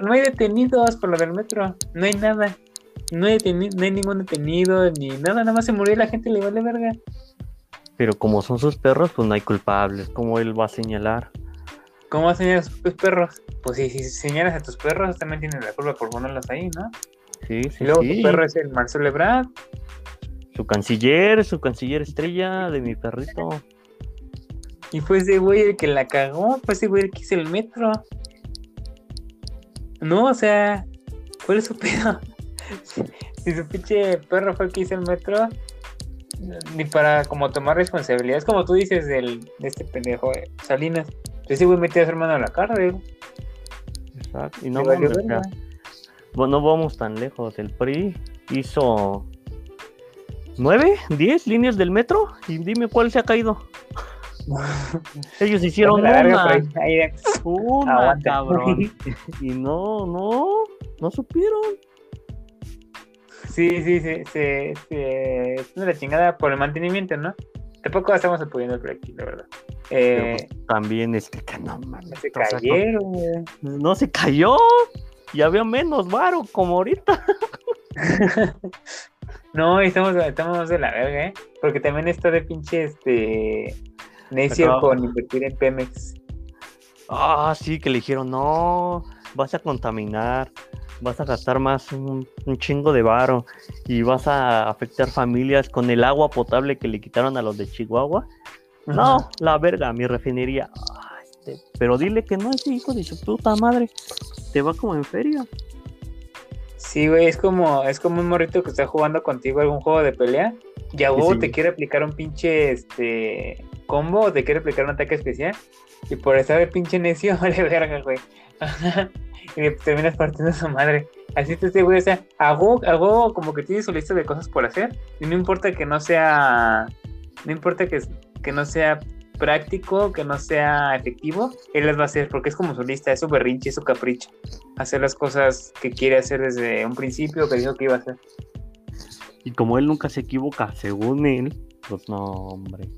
no hay detenidos por lo del metro, no hay nada. No hay, no hay ningún detenido ni nada, nada más se murió la gente le vale verga. Pero como son sus perros, pues no hay culpables. como él va a señalar? ¿Cómo vas a señalar a tus perros? Pues si, si señalas a tus perros, también tienes la culpa por ponerlos ahí, ¿no? Sí, sí, Y luego sí. tu perro es el Marcelo Ebrard. Su canciller, su canciller estrella de mi perrito. Y fue ese güey el que la cagó, fue ese güey el que hizo el metro. No, o sea, ¿cuál es su pedo? si, si su pinche perro fue el que hizo el metro, ni para como tomar responsabilidades, como tú dices del, de este pendejo eh, Salinas. Ese güey metió a su hermano a la cárcel. Exacto. Y no mames, o sea, no vamos tan lejos. El PRI hizo nueve, diez líneas del metro y dime cuál se ha caído. Ellos hicieron una, una, cabrón. Y no, no, no supieron. Sí, sí, sí, se, se, es una chingada por el mantenimiento, ¿no? Tampoco estamos apoyando el proyecto, la verdad. Eh, pues, también es que, no mames. se cayeron, no, no se cayó. Y había menos varo como ahorita. No, estamos, estamos de la verga, ¿eh? Porque también está de pinche, este, necio con invertir en Pemex. Ah, sí, que le dijeron, no, vas a contaminar, vas a gastar más un, un chingo de varo y vas a afectar familias con el agua potable que le quitaron a los de Chihuahua. No, la verga, mi refinería. Ah, este, pero dile que no, ese hijo de su puta madre. Te va como en feria. Sí, güey, es como, es como un morrito que está jugando contigo algún juego de pelea y a Sí. te quiere aplicar un pinche este combo o te quiere aplicar un ataque especial y por estar de pinche necio vale verga, güey. y le terminas partiendo a su madre. Así te este güey, o sea, a huevo como que tiene su lista de cosas por hacer y no importa que no sea, no importa que, que no sea práctico, que no sea efectivo, él las va a hacer porque es como su lista, es su berrinche, es su capricho hacer las cosas que quiere hacer desde un principio, que dijo que iba a hacer. Y como él nunca se equivoca, según él, pues no, hombre.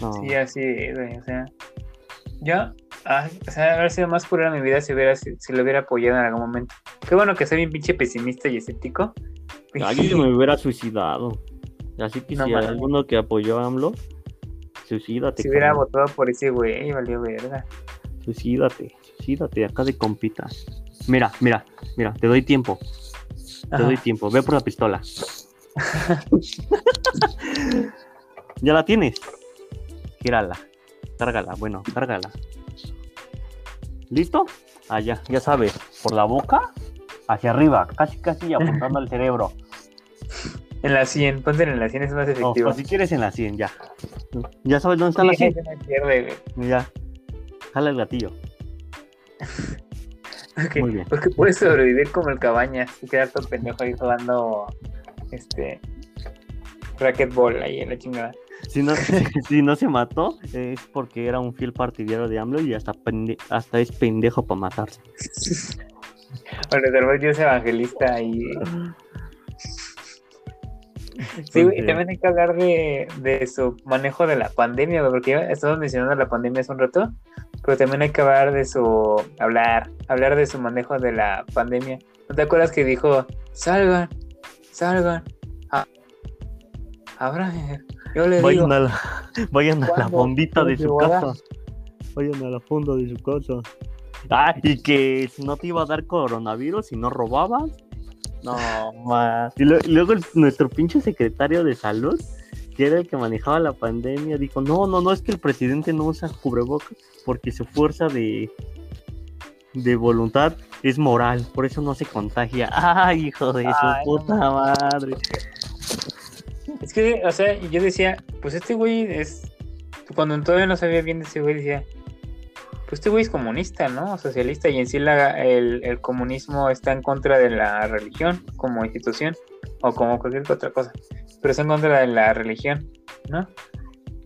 No. Sí, así es, güey, o sea, yo, ah, o sea, haber sido más pura mi vida si, hubiera, si, si lo hubiera apoyado en algún momento. Qué bueno que soy bien pinche pesimista y escéptico. Yo me hubiera suicidado. Así que No si hay alguno que apoyó a AMLO, suicídate. si hubiera votado por ese güey, valió verga. Suicídate, suicídate, acá de compita. Mira, mira, mira, te doy tiempo. Te Ajá. doy tiempo. Ve por la pistola. ya la tienes. Gírala. Cárgala, bueno, cárgala. ¿Listo? Ah, ya, sabes. Por la boca, hacia arriba, casi, casi apuntando al cerebro. En la 100, ponte en la 100, es más efectivo. o si quieres en la 100, ya. Ya sabes dónde está la Sí, 100. ese no pierde. Ya. Jala el gatillo. Muy bien. Porque puedes sobrevivir como el cabañas y quedar todo pendejo ahí jugando este racquetball ahí en la chingada. Si no, si no se mató, es porque era un fiel partidario de AMLO y hasta, hasta es pendejo para matarse. O le salvó Dios evangelista y. Sí, güey, también hay que hablar de, de su manejo de la pandemia, porque estamos mencionando la pandemia hace un rato, pero también hay que hablar de su. hablar, hablar de su manejo de la pandemia. ¿No te acuerdas que dijo, salgan, salgan, abran, yo le digo, Vayan a la, vayan a la fondita de su ¿Cuándo casa. Vayan a la fonda de su casa. Ah, y que si no te iba a dar coronavirus si no robabas. No, más. Y, lo- y luego el- nuestro pinche secretario de salud, que era el que manejaba la pandemia, dijo, no, no, no, es que el presidente no usa cubrebocas porque su fuerza de, de voluntad es moral, por eso no se contagia. Ay, hijo de su Ay, puta madre. Es que, o sea, yo decía, pues este güey es. Cuando todavía no sabía bien de ese güey, decía, pues este güey es comunista, ¿no? Socialista, y en sí el, el comunismo está en contra de la religión como institución, o como cualquier otra cosa, pero está en contra de la religión, ¿no?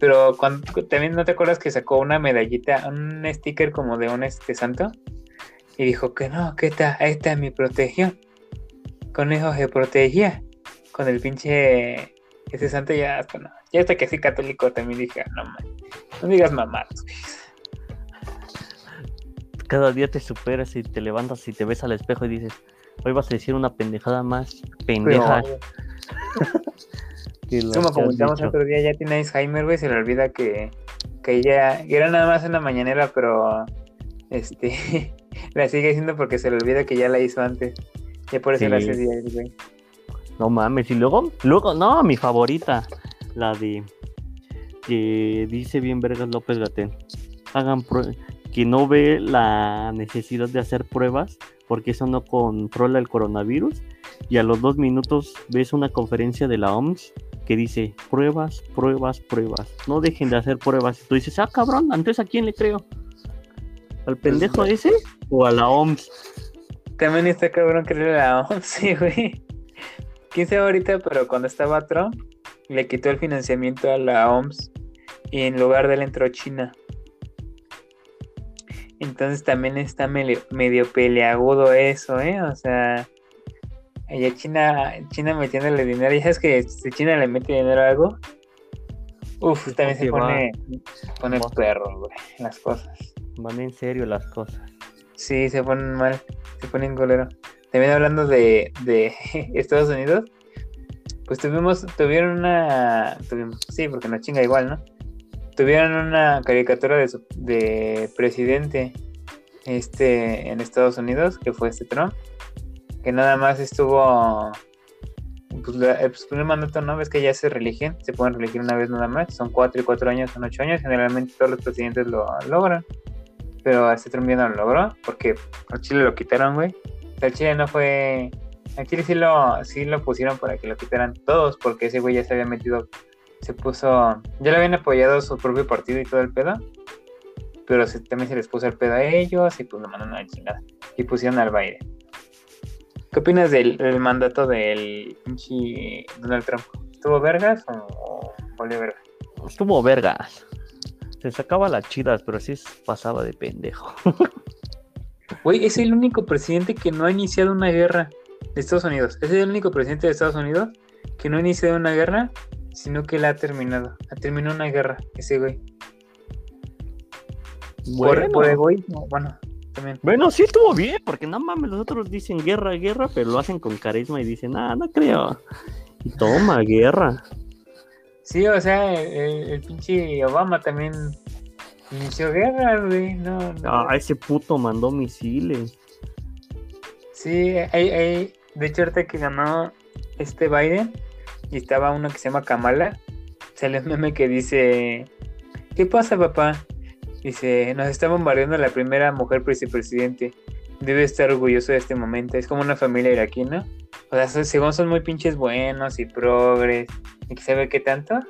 Pero cuando, también no te acuerdas que sacó una medallita, un sticker como de un este santo, y dijo que no, que esta, esta es mi protección. Con eso se protegía. Con el pinche ese santo ya hasta no. Ya hasta que soy católico también dije, "Ah, no man, no digas mamadas. Cada día te superas y te levantas y te ves al espejo y dices, hoy vas a decir una pendejada más pendeja la como comentamos dicho". otro día, ya tiene Alzheimer, güey, se le olvida que, que que era nada más una mañanera, pero este la sigue haciendo porque se le olvida que ya la hizo antes. Ya por eso la Sí. hace diario, güey. No mames, y luego, luego, no, mi favorita, la de que dice bien Vergas López Gatén. Hagan que no ve la necesidad de hacer pruebas porque eso no controla el coronavirus. Y a los dos minutos ves una conferencia de la OMS que dice pruebas, pruebas, pruebas. No dejen de hacer pruebas. Y tú dices, ah, cabrón, entonces ¿a quién le creo? ¿Al pendejo ese o a la OMS? También está cabrón creerle a la OMS, güey. Quién sabe ahorita, pero cuando estaba Trump, le quitó el financiamiento a la OMS y en lugar de él entró China. Entonces también está medio, medio peleagudo eso, ¿eh? O sea, allá China, China metiéndole dinero. Y sabes que si China le mete dinero a algo, uff, también se pone, pone perro, güey, las cosas. Van en serio las cosas. Sí, se ponen mal, se ponen golero. También hablando de, de Estados Unidos, pues tuvimos, tuvieron una, tuvimos, sí, porque nos chinga igual, ¿no? Tuvieron una caricatura de, su- de presidente este, en Estados Unidos, que fue este Trump, que nada más estuvo, pues, la- el primer mandato, ¿no? Ves que ya se religen, se pueden reelegir una vez nada más, son cuatro y cuatro años, son ocho años, generalmente todos los presidentes lo logran pero este Trump ya no lo logró porque a Chile lo quitaron, güey. Sea, Chile no fue. A Chile sí lo, sí lo pusieron para que lo quitaran todos, porque ese güey ya se había metido. Se puso. Ya le habían apoyado su propio partido y todo el pedo. Pero también se les puso el pedo a ellos y pues lo mandaron a la chingada. Y pusieron al baile. ¿Qué opinas del, mandato del pinche Donald Trump? ¿Estuvo vergas o, o valió verga? Estuvo vergas. Se sacaba las chidas, pero sí pasaba de pendejo. Güey, es el único presidente que no ha iniciado una guerra de Estados Unidos. Es el único presidente de Estados Unidos que no ha iniciado una guerra, sino que la ha terminado. Ha terminado una guerra, ese güey. Bueno. por egoísmo, bueno, también. Bueno, sí estuvo bien, porque no mames, los otros dicen guerra, guerra, pero lo hacen con carisma y dicen, ah, no creo. Y toma, guerra. Sí, o sea, el pinche Obama también inició guerra, güey. No, no. Ah, ese puto mandó misiles. Sí, hay, hay, de hecho ahorita que ganó este Biden y estaba uno que se llama Kamala, sale un meme que dice, ¿qué pasa papá? Dice, nos está bombardeando la primera mujer vicepresidente, debe estar orgulloso de este momento, es como una familia iraquí, ¿no? O sea, según son muy pinches buenos y progres y que sabe qué tanto,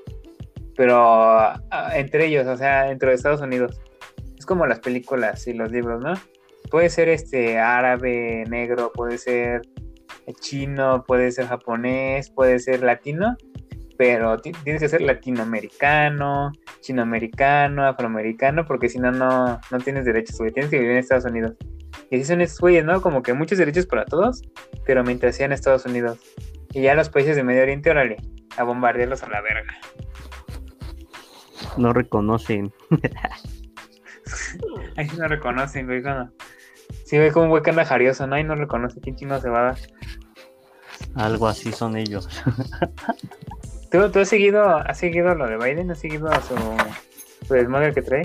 pero ah, entre ellos, o sea, dentro de Estados Unidos, es como las películas y los libros, ¿no? puede ser este árabe, negro, puede ser chino, puede ser japonés, puede ser latino, pero ti- tienes que ser latinoamericano, chinoamericano, afroamericano, porque si no, no no tienes derechos, güey. Tienes que vivir en Estados Unidos. Y así son estos güeyes, ¿no? Como que muchos derechos para todos, pero mientras sean Estados Unidos. Y ya los países de Medio Oriente, órale, a bombardearlos a la verga. No reconocen. Ahí sí no reconocen, güey, cuando... Sí, ve como un güey que anda jarioso, ¿no? Ahí no reconoce quién chingo se va a dar. Algo así son ellos. ¿Tú, tú has seguido, has seguido lo de Biden? ¿Has seguido a su, su desmadre que trae?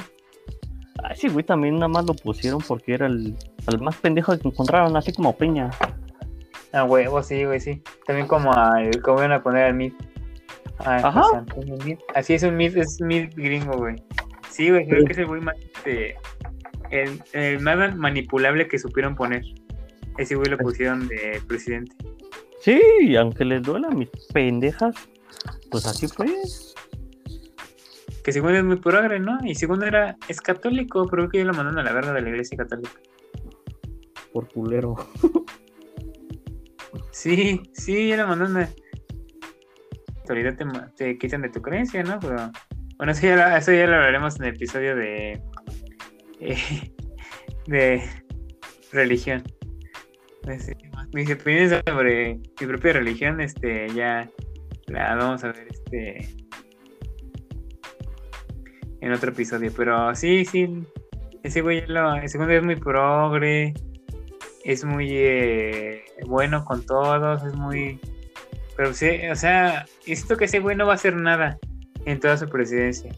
Ah, ese güey también nada más lo pusieron porque era el, el más pendejo que encontraron, así como Peña. Ah, huevo, sí, güey, sí. También como al, como iban a poner al Mid. Ah, Ajá. Antonio Meade. Así es un Mid, es Mid gringo, güey. Sí, güey, creo Sí. que es el güey más, este, el, el más manipulable que supieron poner. Ese güey lo pusieron de presidente. Sí, y aunque les duela mis pendejas, pues así fue. Que según es muy progre, ¿no? Y según era, es católico, pero creo que ya lo mandaron a la verga de la iglesia católica. Por culero. Sí, sí, ya lo mandaron a... Autoridad te, te quitan de tu creencia, ¿no? Pero bueno, eso ya, eso ya lo hablaremos en el episodio de... eh, de religión. Mis opiniones sobre mi propia religión, este, ya la vamos a ver, este... En otro episodio, pero sí, sí, ese güey, lo, ese güey es muy progre, es muy eh, bueno con todos, es muy... Pero sí, o sea, siento que ese güey no va a hacer nada en toda su presidencia.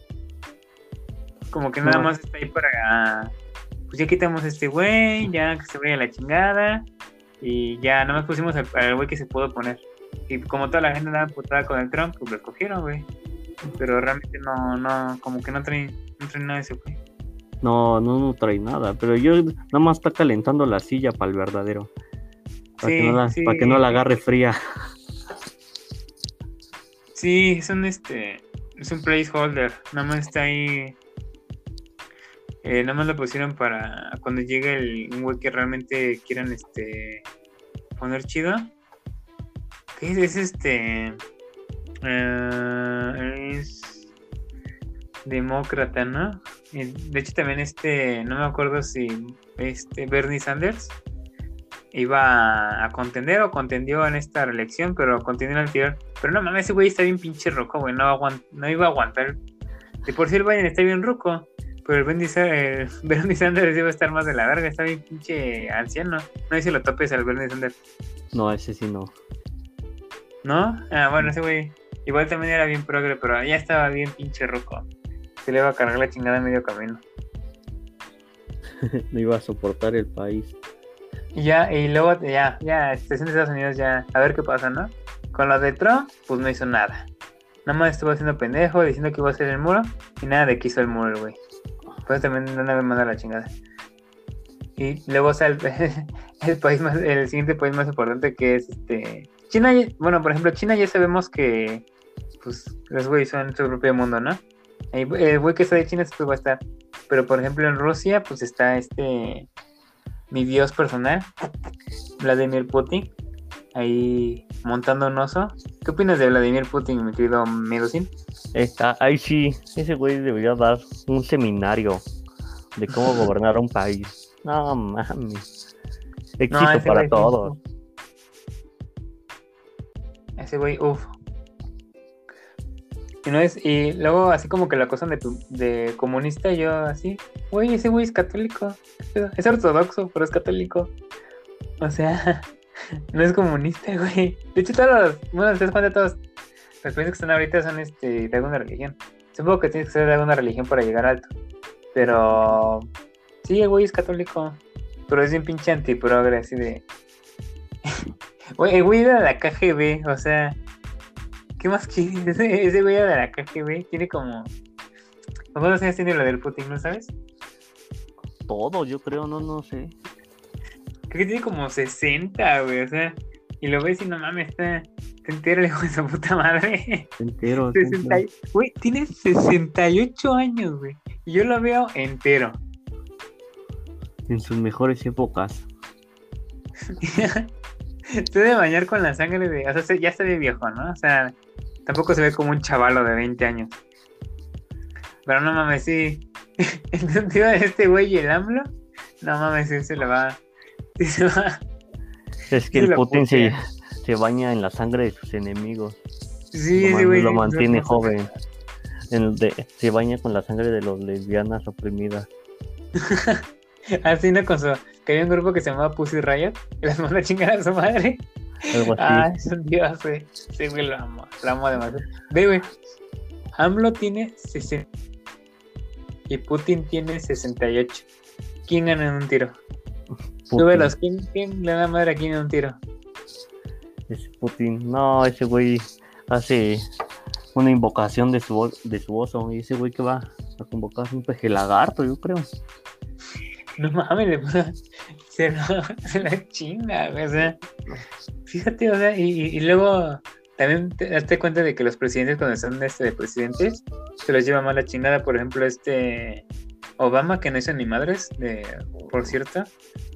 Como que nada más está ahí para... Pues ya quitamos a este güey, ya que se vaya la chingada, y ya nada más pusimos al, al güey que se pudo poner. Y como toda la gente andaba putada con el Trump, pues lo escogieron, güey. Pero realmente no, no, como que no traen, no traen nada de ese güey. No, no, no trae nada. Pero yo nada más está calentando la silla para el verdadero. Para, Sí, que, no la, sí. para que no la agarre fría. Sí, es un este. Es un placeholder. Nada más está ahí. eh, nada más lo pusieron para cuando llegue el, un que realmente quieran este poner chido. ¿Qué es? Es este. eh, es demócrata, ¿no? De hecho también este, no me acuerdo si este Bernie Sanders iba a contender o contendió en esta reelección, pero contendió en el anterior. Pero no mames, ese güey está bien pinche roco, güey. No, iba a aguantar. De por sí el Biden está bien roco. Pero el Bernie, el Bernie Sanders iba a estar más de la verga. Está bien pinche anciano. No si lo topes al Bernie Sanders. No, ese sí no. ¿No? Ah, bueno, ese güey. Igual también era bien progre, pero ya estaba bien pinche roco. Se le iba a cargar la chingada en medio camino. No iba a soportar el país. Y ya, y luego ya, ya, estación de Estados Unidos ya, a ver qué pasa, ¿no? Con lo de Trump, pues no hizo nada. Nada más estuvo haciendo pendejo, diciendo que iba a hacer el muro, y nada de que hizo el muro el güey. Pues también no me manda la chingada. Y luego sale, el país más, el siguiente país más importante que es este China, bueno, por ejemplo, China ya sabemos que pues los güeyes son su propio mundo, ¿no? El el güey que está de China siempre va a estar. Pero por ejemplo en Rusia, pues está este mi dios personal, Vladimir Putin, ahí montando un oso. ¿Qué opinas de Vladimir Putin, mi querido Medocin? Está, ahí sí, ese güey debería dar un seminario de cómo gobernar un país. No mames. Éxito para todos. Ese güey, uff. Y, no es, y luego así como que la acusan de, de comunista, yo así, güey, ese güey es católico. Es ortodoxo, pero es católico. O sea, no es comunista, güey. De hecho, todos los, bueno, ustedes cuenta todos los que están ahorita son este, de alguna religión. Supongo que tienes que ser de alguna religión para llegar alto. Pero sí, el güey es católico. Pero es bien pinche antiprogre, así de. Güey, el güey era la KGB, o sea. ¿Qué más quieres? Ese, ese güey de la KGB. Tiene como. ¿Cuántos años tiene lo del Putin, no sabes? Todo, yo creo, no, no sé. Creo que tiene como 60, güey, o sea. Y lo ves y no mames, está. Te entero hijo de su puta madre. Entero. 60 y- Güey, tiene 68 años, güey. Y yo lo veo entero. En sus mejores épocas. Se debe bañar con la sangre de. O sea, se- ya se ve viejo, ¿no? O sea, tampoco se ve como un chavalo de 20 años. Pero no mames, sí. El sentido de este güey y el AMLO. No mames, sí se le va. Sí se va. Es que Sí, el Putin se, se baña en la sangre de sus enemigos. Sí, lo, man- güey. lo sí, mantiene no, joven. En de- se baña con la sangre de los lesbianas oprimidas. Así, ¿no? Con su. Que había un grupo que se llamaba Pussy Riot. Y les manda a chingar a su madre. Algo así. Ah, es un dios, güey. Sí, güey, lo amo. Lo amo demasiado. Ve, güey. AMLO tiene 60. Y Putin tiene 68. ¿Quién gana en un tiro? Putin. Súbelos. ¿Quién, ¿Quién le da madre a quién en un tiro? Ese Putin. No, ese güey hace una invocación de su, de su oso. Y ese güey que va a convocar un peje lagarto, yo creo. No mames, le puso- se lo, se la chinga, güey. O sea, fíjate, o sea, y, luego también te cuenta de que los presidentes, cuando son este de presidentes, se los lleva mal la chingada. Por ejemplo, este Obama, que no hizo ni madres, de, por cierto,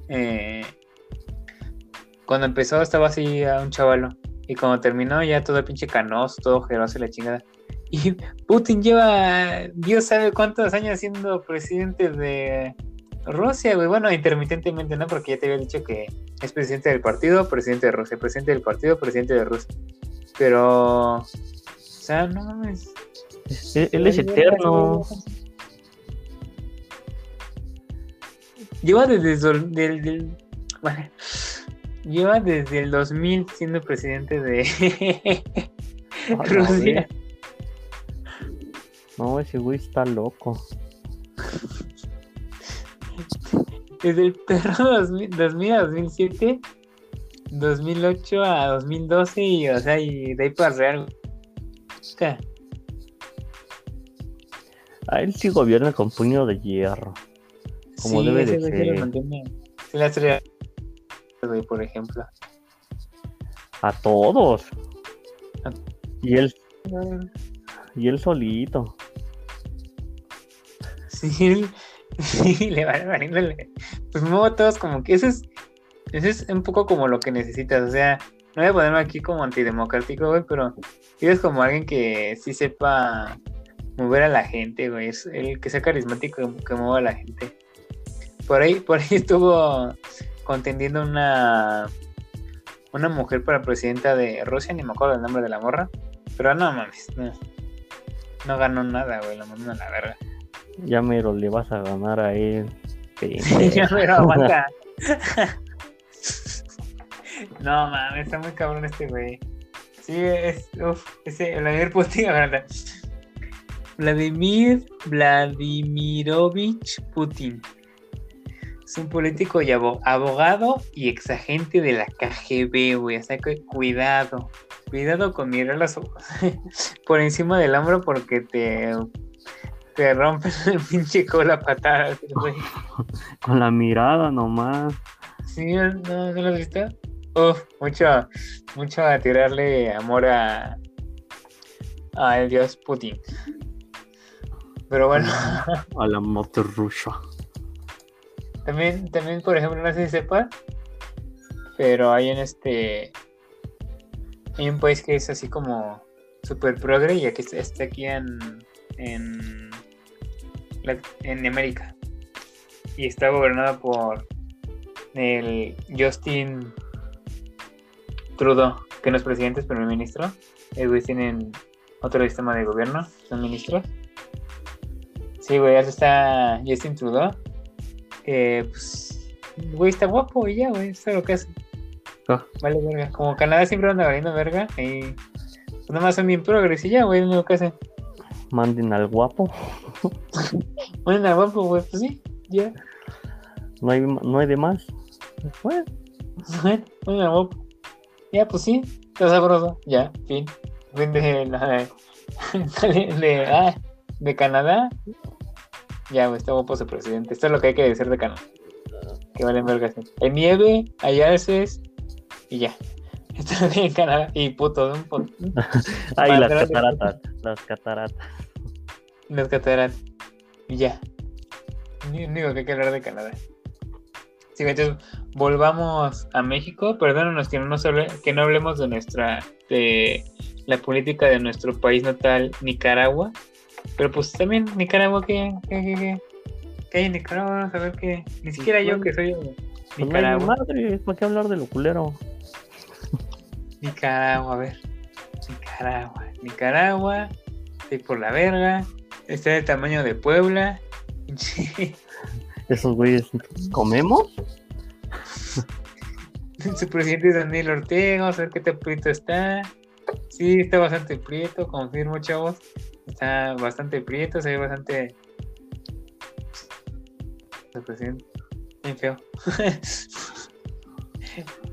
eh, cuando empezó estaba así a un chavalo. Y cuando terminó, ya todo pinche canoso, todo ojeroso y la chingada. Y Putin lleva, Dios sabe cuántos años siendo presidente de Rusia, güey. Bueno, intermitentemente, ¿no? Porque ya te había dicho que es presidente del partido, presidente de Rusia, presidente del partido, presidente de Rusia. Pero, o sea, no mames. Él, es eterno. Lleva desde el, del. Lleva desde el 2000 siendo presidente de Rusia. No, ese güey está loco. Desde el perro 2000, 2000 a 2007, 2008 a 2012 y, o sea, y de ahí para real. ¿Qué? A él sí gobierna con puño de hierro. Como debe de sí lo ser. mantiene. Sí, la estrella, por ejemplo. A todos. A- Y él, y él solito. Sí, sí, le van valiéndole. Pues todos como que eso es, eso es un poco como lo que necesitas. O sea, no voy a ponerme aquí como antidemocrático, güey, pero eres como alguien que sí sepa mover a la gente, güey. Es el que sea carismático que mueva a la gente. Por ahí, por ahí estuvo contendiendo una una mujer para presidenta de Rusia, ni me acuerdo el nombre de la morra. Pero no mames, no. No ganó nada, güey, la mandaron a la verga. Ya mero le vas a ganar a él. ya pendejo. me lo aguanta. no mames, está muy cabrón este güey. Sí, es. Uf, ese Vladimir Putin, aguanta. Vladimir Vladimirovich Putin. Es un político y abo- abogado y exagente de la KGB, güey. O sea que cuidado. Cuidado con mirar los ojos por encima del hombro porque te, te rompen el pinche cola patada, güey. Con la mirada nomás. Sí, no, ¿no lo has visto? Uf, mucho, mucho a tirarle amor a al dios Putin. Pero bueno, A la moto rusa. también, también, por ejemplo, no sé si sepas, pero hay en este hay un país que es así como super progre y aquí está, aquí en en, la- en América y está gobernado por el Justin Trudeau, que no es presidente, es primer ministro. Ellos tienen otro sistema de gobierno, son ministros. Sí, güey, así está Justin Trudeau. Que, pues, güey, está guapo y ya, güey, eso es lo que hace. Ah. Vale, verga. Como Canadá siempre anda valiendo verga, y pues nada más son bien progres y ya, güey, es lo que hacen. Manden al guapo. Bueno, guapo, güey, pues sí, ya. No hay, no hay de más. Bueno, Bueno, bueno, guapo. Ya, pues sí, está sabroso. Ya, fin. Fin de la. De, de, ah, de Canadá. Ya, güey, está guapo su presidente. Esto es lo que hay que decir de Canadá. Que valen vergas. Hay nieve, hay alces y ya. Esto es lo que hay en Canadá. Y puto, un puto. Ay, las cataratas. Las cataratas. Las cataratas. Y ya. Ni único que hay que hablar de Canadá. Sí, entonces volvamos a México. Perdónanos que no, nos hable- que no hablemos de nuestra. de la política de nuestro país natal, Nicaragua. Pero pues también Nicaragua, ¿qué, qué, qué, qué? ¿Qué hay en Nicaragua? Vamos a ver que. Ni siquiera yo que soy Pues Nicaragua. madre. ¿Para qué hablar de lo culero? Nicaragua, a ver. Nicaragua. Nicaragua. Estoy por la verga. Está del tamaño de Puebla. Esos güeyes. ¿Comemos? Su presidente es Daniel Ortega, vamos a ver qué tan prieto está. Sí, está bastante prieto, confirmo, chavos. Está bastante prieto, se ve bastante. Su presidente. Bien feo.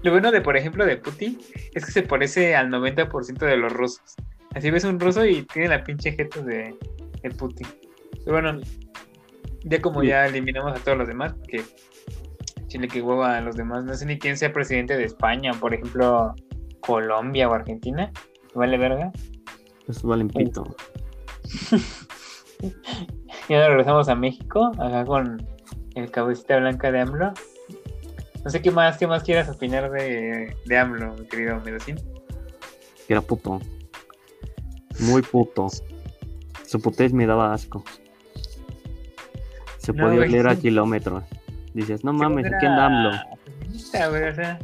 Lo bueno de, por ejemplo, de Putin es que se parece al 90% de los rusos. Así ves un ruso y tiene la pinche jeta de, de Putin. Pero bueno, ya como ya eliminamos a todos los demás, porque Chile que hueva a los demás. No sé ni quién sea presidente de España, por ejemplo, Colombia o Argentina. Vale verga. Esos valen pito. Y ahora regresamos a México, acá con el cabecita blanca de AMLO. No sé qué más, qué más quieras opinar de, de AMLO, mi querido Medocín. Que era puto. Muy puto. Su putez me daba asco. Se No, podía güey, leer a kilómetros. Dices, no mames, era aquí anda AMLO. feminista, güey, o sea,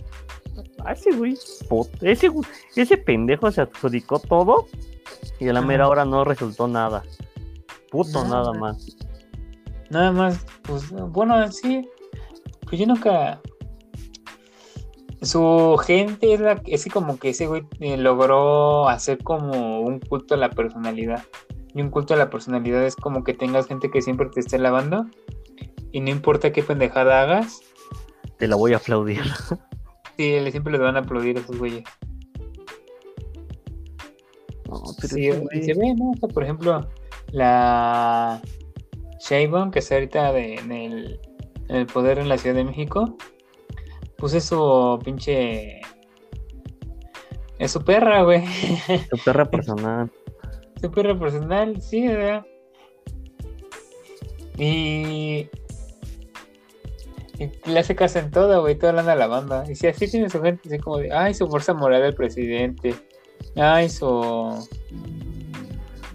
Ah, ese güey, ese, pendejo se adjudicó todo y a la mera hora no resultó nada. Puto No, nada güey. más. Nada más, pues, bueno, sí. Pues yo nunca. Su gente es la es como que ese güey eh, logró hacer como un culto a la personalidad. Y un culto a la personalidad es como que tengas gente que siempre te esté lavando. Y no importa qué pendejada hagas, Te la voy a aplaudir. sí, le- siempre les van a aplaudir a esos güeyes. No, pero Sí, güey- se ve, ¿no? O sea, por ejemplo, la Sheinbaum, que está ahorita de- en, el, en el poder en la Ciudad de México, pues es su pinche... Es su perra, güey. su perra personal. su perra personal, sí, ¿verdad? Y... y le hace caso en todo, güey, todo le anda a la banda. Y si así tiene su gente, así como de, ay, su fuerza moral del presidente. Ay, su...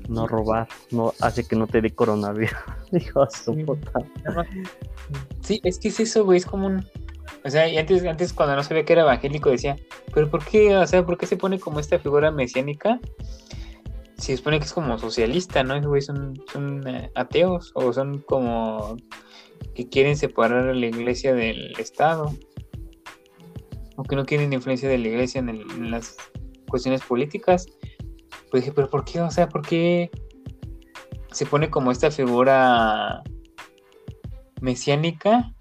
No robar, no hace que no te dé coronavirus. Hijo de su puta. Sí, es que es eso, güey, es como un... O sea, y antes, antes cuando no sabía que era evangélico decía, pero ¿por qué? O sea, ¿por qué se pone como esta figura mesiánica? Si se supone que es como socialista, ¿no? Esos güey son, eh, ateos o son como que quieren separar a la iglesia del Estado. O que no quieren influencia de la iglesia en, en las cuestiones políticas. Pues dije, pero ¿por qué? O sea, ¿por qué se pone como esta figura mesiánica?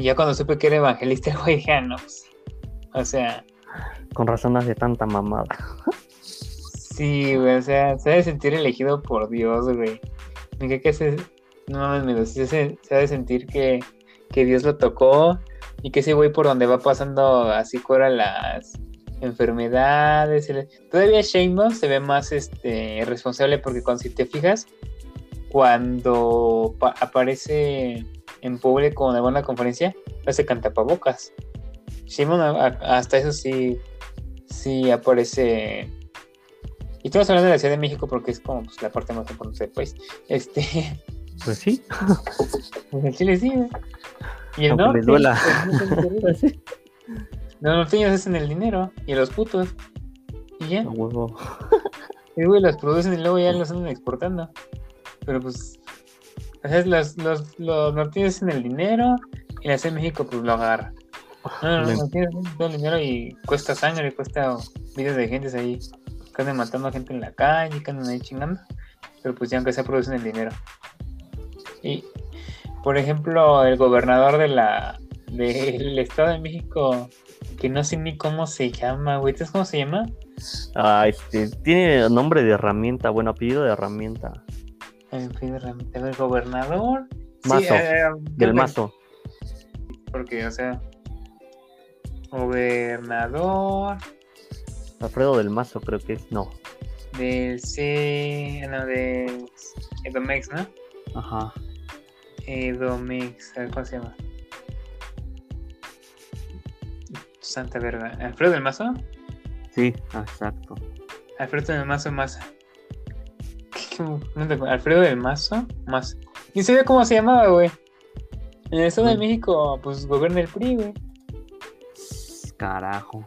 Y ya cuando supe que era evangelista, güey, dije, ah, no, pues. O sea, Con razón hace tanta mamada. sí, güey, o sea, se ha de sentir elegido por Dios, güey. Me que se, no mames, me lo- se, se, ha de sentir que, que Dios lo tocó y que ese güey por donde va pasando así cura las enfermedades. el- Todavía Sheinbaum se ve más este responsable porque cuando si te fijas, cuando pa- aparece en público en alguna conferencia, hace cantapabocas. A- hasta eso sí, sí aparece. Y estamos hablando de la Ciudad de México porque es como pues, la parte más importante del país. Este, Pues sí. pues el Chile sí. Y el Aunque norte, pues, no. Pues. Los norteños hacen el dinero y los putos. Y ya. A huevo. Y güey, los producen y luego ya los andan exportando. Pero pues. Sea, los, los, los norteños hacen el dinero y la Ciudad de México pues lo agarra. No, no, no, hacen todo el dinero y cuesta sangre, cuesta vidas de gentes ahí. Que andan matando a gente en la calle, que andan ahí chingando. Pero pues ya aunque sea producen el dinero. Y, por ejemplo, el gobernador de la del Estado de México, que no sé ni cómo se llama, güey. ¿Sabes cómo se llama? Ah, este, tiene nombre de herramienta, bueno, apellido de herramienta. El primer herramienta, el gobernador. Mazo, eh, Del mazo. Porque, o sea, gobernador Alfredo del Mazo, creo que es. No. del C. No, del Edomex, ¿no? Ajá. Edomex, cómo se llama. Santa verga. ¿Alfredo del Mazo? Sí, exacto. Alfredo del Mazo Maza. ¿Qué- qué- no te? Alfredo del Mazo Maza. Ni sabía cómo se llamaba, güey. En el Estado de Mm. México, pues gobierna el PRI, güey. Carajo.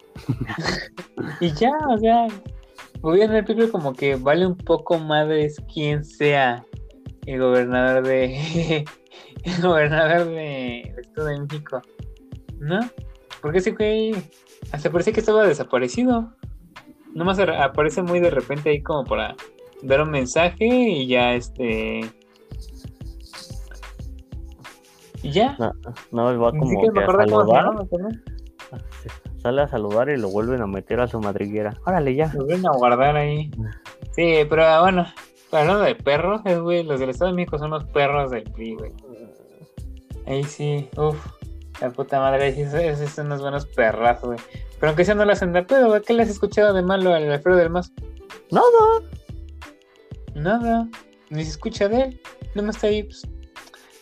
Y ya, o sea, gobierna el PRI, como que vale un poco madres quién sea el gobernador de. el gobernador de del Estado de México. ¿No? Porque ese güey hasta parecía que estaba desaparecido. Nomás ar- aparece muy de repente ahí como para dar un mensaje y ya este. Y ya. No, no, él va como que a cómo saludar. ¿no? Sale a saludar y lo vuelven a meter a su madriguera. Órale, ya. Lo vuelven a guardar ahí. Sí, pero bueno, hablando de perros, eh, güey, los del Estado de México son los perros del PRI, güey. Ahí sí, uff, la puta madre, ahí sí, esos, son unos buenos perrazos, güey. Pero aunque sea no lo hacen de pedo, güey, ¿qué le has escuchado de malo al Alfredo del Mazo? Nada. Nada, ni se escucha de él, no está ahí, pues,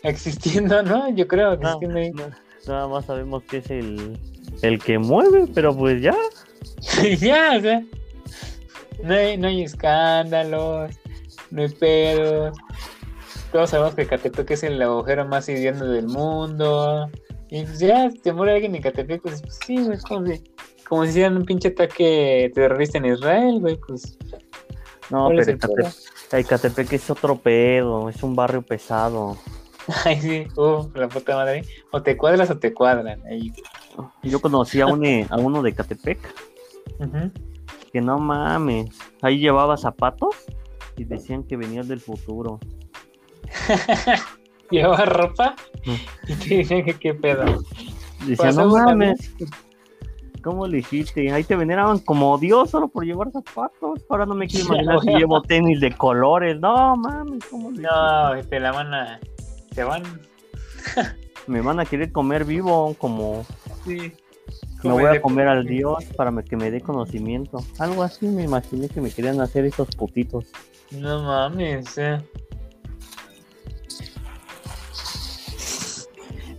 existiendo, ¿no? Yo creo, No, existiendo ahí. no, nada más sabemos que es el, el que mueve, pero pues ya. Ya, o sea, no hay, no hay escándalos, no hay pedos. Todos sabemos que Catepec es el agujero más hediondo del mundo. Y pues ya, si te muere alguien en Catepec, pues, pues sí, güey, como si, como si hicieran un pinche ataque terrorista en Israel, güey, pues. No, ¿cuál es pero? Ecatepec, es otro pedo, es un barrio pesado. Ay, sí, uff, la puta madre. O te cuadras o te cuadran. Ahí. Yo conocí a, un, a uno de Ecatepec Ujú. que no mames, ahí llevaba zapatos y decían que venían del futuro. Llevaba ropa Mm. y dicen que qué pedo. Decían, Pasó no mames, ¿cómo le hiciste? Ahí te veneraban como Dios solo por llevar zapatos. Ahora no me quiero imaginar si llevo tenis de colores. No mames, ¿cómo le No, te la van a. Te van. Me van a querer comer vivo, como Sí. me voy a comer al Dios para que me dé conocimiento. Algo así me imaginé que me querían hacer esos putitos. No mames, eh.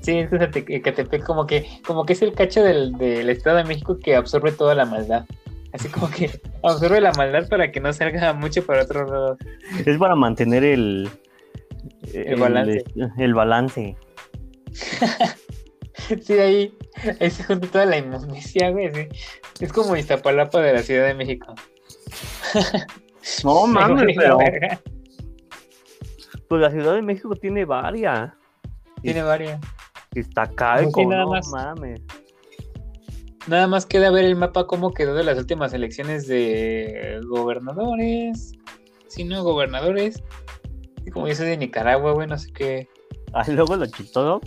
Sí, es que Ecate- Ecatepec como que, como que es el cacho del, del Estado de México que absorbe toda la maldad. Así como que absorbe la maldad para que no salga mucho para otro lado. Es para mantener el, El balance. el balance. Sí, ahí, ahí se junta toda la inmundicia, güey. sí. Es como Iztapalapa de la Ciudad de México. No Me mames, pero pues la Ciudad de México tiene varias. Tiene varias. Iztacalco, Sí, nada no más. mames. Nada más queda ver el mapa cómo quedó de las últimas elecciones de gobernadores. Si no, gobernadores. Y como soy de Nicaragua, güey, no sé qué. Ah, luego lo chistoso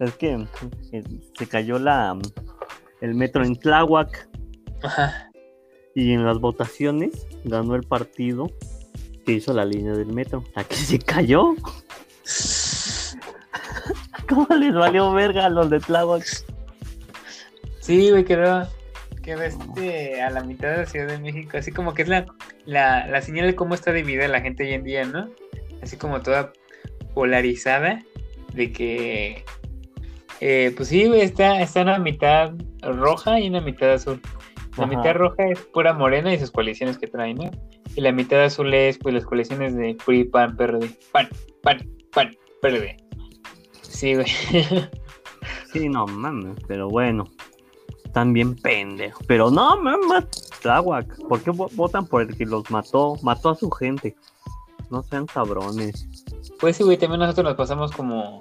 es que eh, se cayó la el metro en Tláhuac Ajá. y en las votaciones ganó el partido que hizo la línea del metro. ¿A qué se cayó? ¿Cómo les valió verga a los de Tláhuac? Sí, güey, quedó, quedó este a la mitad de la Ciudad de México. Así como que es la, la, la señal de cómo está dividida la gente hoy en día, ¿no? Así como toda polarizada de que eh, pues sí, güey, está, está una mitad roja y una mitad azul. La Ajá. mitad roja es pura morena y sus coaliciones que traen, ¿no? Y la mitad azul es pues las coaliciones de PRI, PAN, PRD. PAN, PAN, PAN, PRD. Sí, güey. Sí, no mames, pero bueno. Están bien pendejos. Pero no, mames, Tláhuac. ¿Por qué vo- votan por el que los mató? Mató a su gente. No sean cabrones. Pues sí, güey, también nosotros nos pasamos como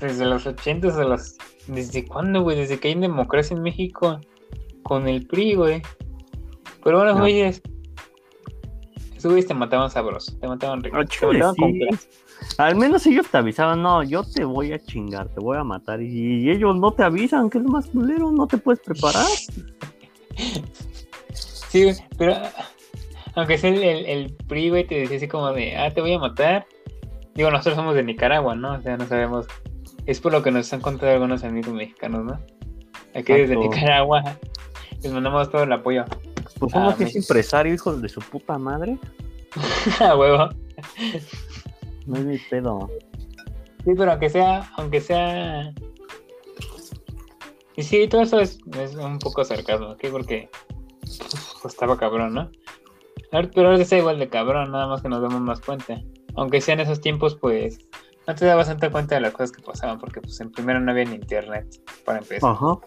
desde los 80 a los... ¿Desde cuándo, güey? Desde que hay democracia en México con el PRI, güey. Pero bueno, No. güeyes... Esos güeyes te mataban sabroso, te mataban rico. Ah, te mataban sí. Al menos ellos te avisaban, no, yo te voy a chingar, te voy a matar. Y ellos no te avisan, que es lo más culero, no te puedes preparar. Sí, pero aunque sea el, el, el PRI, güey, te decía así como de, ah, te voy a matar. Digo, nosotros somos de Nicaragua, ¿no? O sea, no sabemos. Es por lo que nos han contado algunos amigos mexicanos, ¿no? Aquí desde Exacto. Nicaragua les mandamos todo el apoyo. Pues somos Ah, que es empresario, hijos de su puta madre. A huevo. No es mi pedo. Sí, pero aunque sea, aunque sea. Y sí, todo eso es, es un poco sarcasmo, ¿ok? Porque pues, estaba cabrón, ¿no? Pero ahora está igual de cabrón, nada más que nos damos más cuenta. Aunque sea en esos tiempos, pues no te dabas tanta cuenta de las cosas que pasaban, porque pues en primero no había ni internet para empezar. Ajá.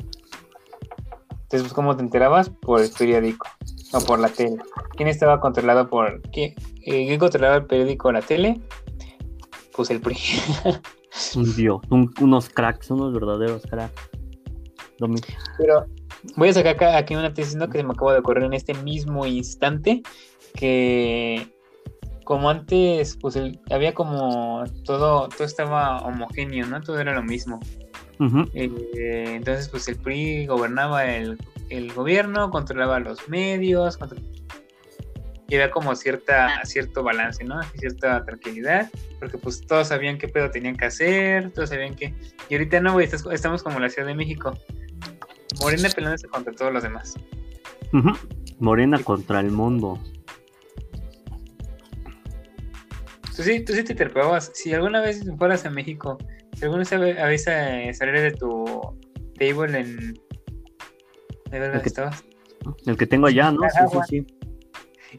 Entonces, pues, ¿cómo te enterabas? Por el periódico o por la tele. ¿Quién estaba controlado por... ¿Quién, eh, ¿quién controlaba el periódico o la tele? Pues el PRI. Un dios, un- unos cracks, unos verdaderos cracks. Domi- Pero voy a sacar acá, aquí una tesis ¿no? que se me acaba de ocurrir en este mismo instante, que como antes, pues el- había como todo, todo estaba homogéneo, ¿no? Todo era lo mismo. Eh, entonces, pues el PRI gobernaba el, el gobierno, controlaba los medios, contro- y había como cierta, cierto balance, ¿no? Cierta tranquilidad, porque pues todos sabían qué pedo tenían que hacer, todos sabían que... Y ahorita no, güey, estamos como la Ciudad de México. Morena peleándose contra todos los demás. Morena contra el mundo. Tú sí, tú sí te trepabas. Si alguna vez fueras a México, si alguna vez eh, salir de tu table en... ¿De verdad El que- estabas? El que tengo allá, ¿no? Sí, sí, sí.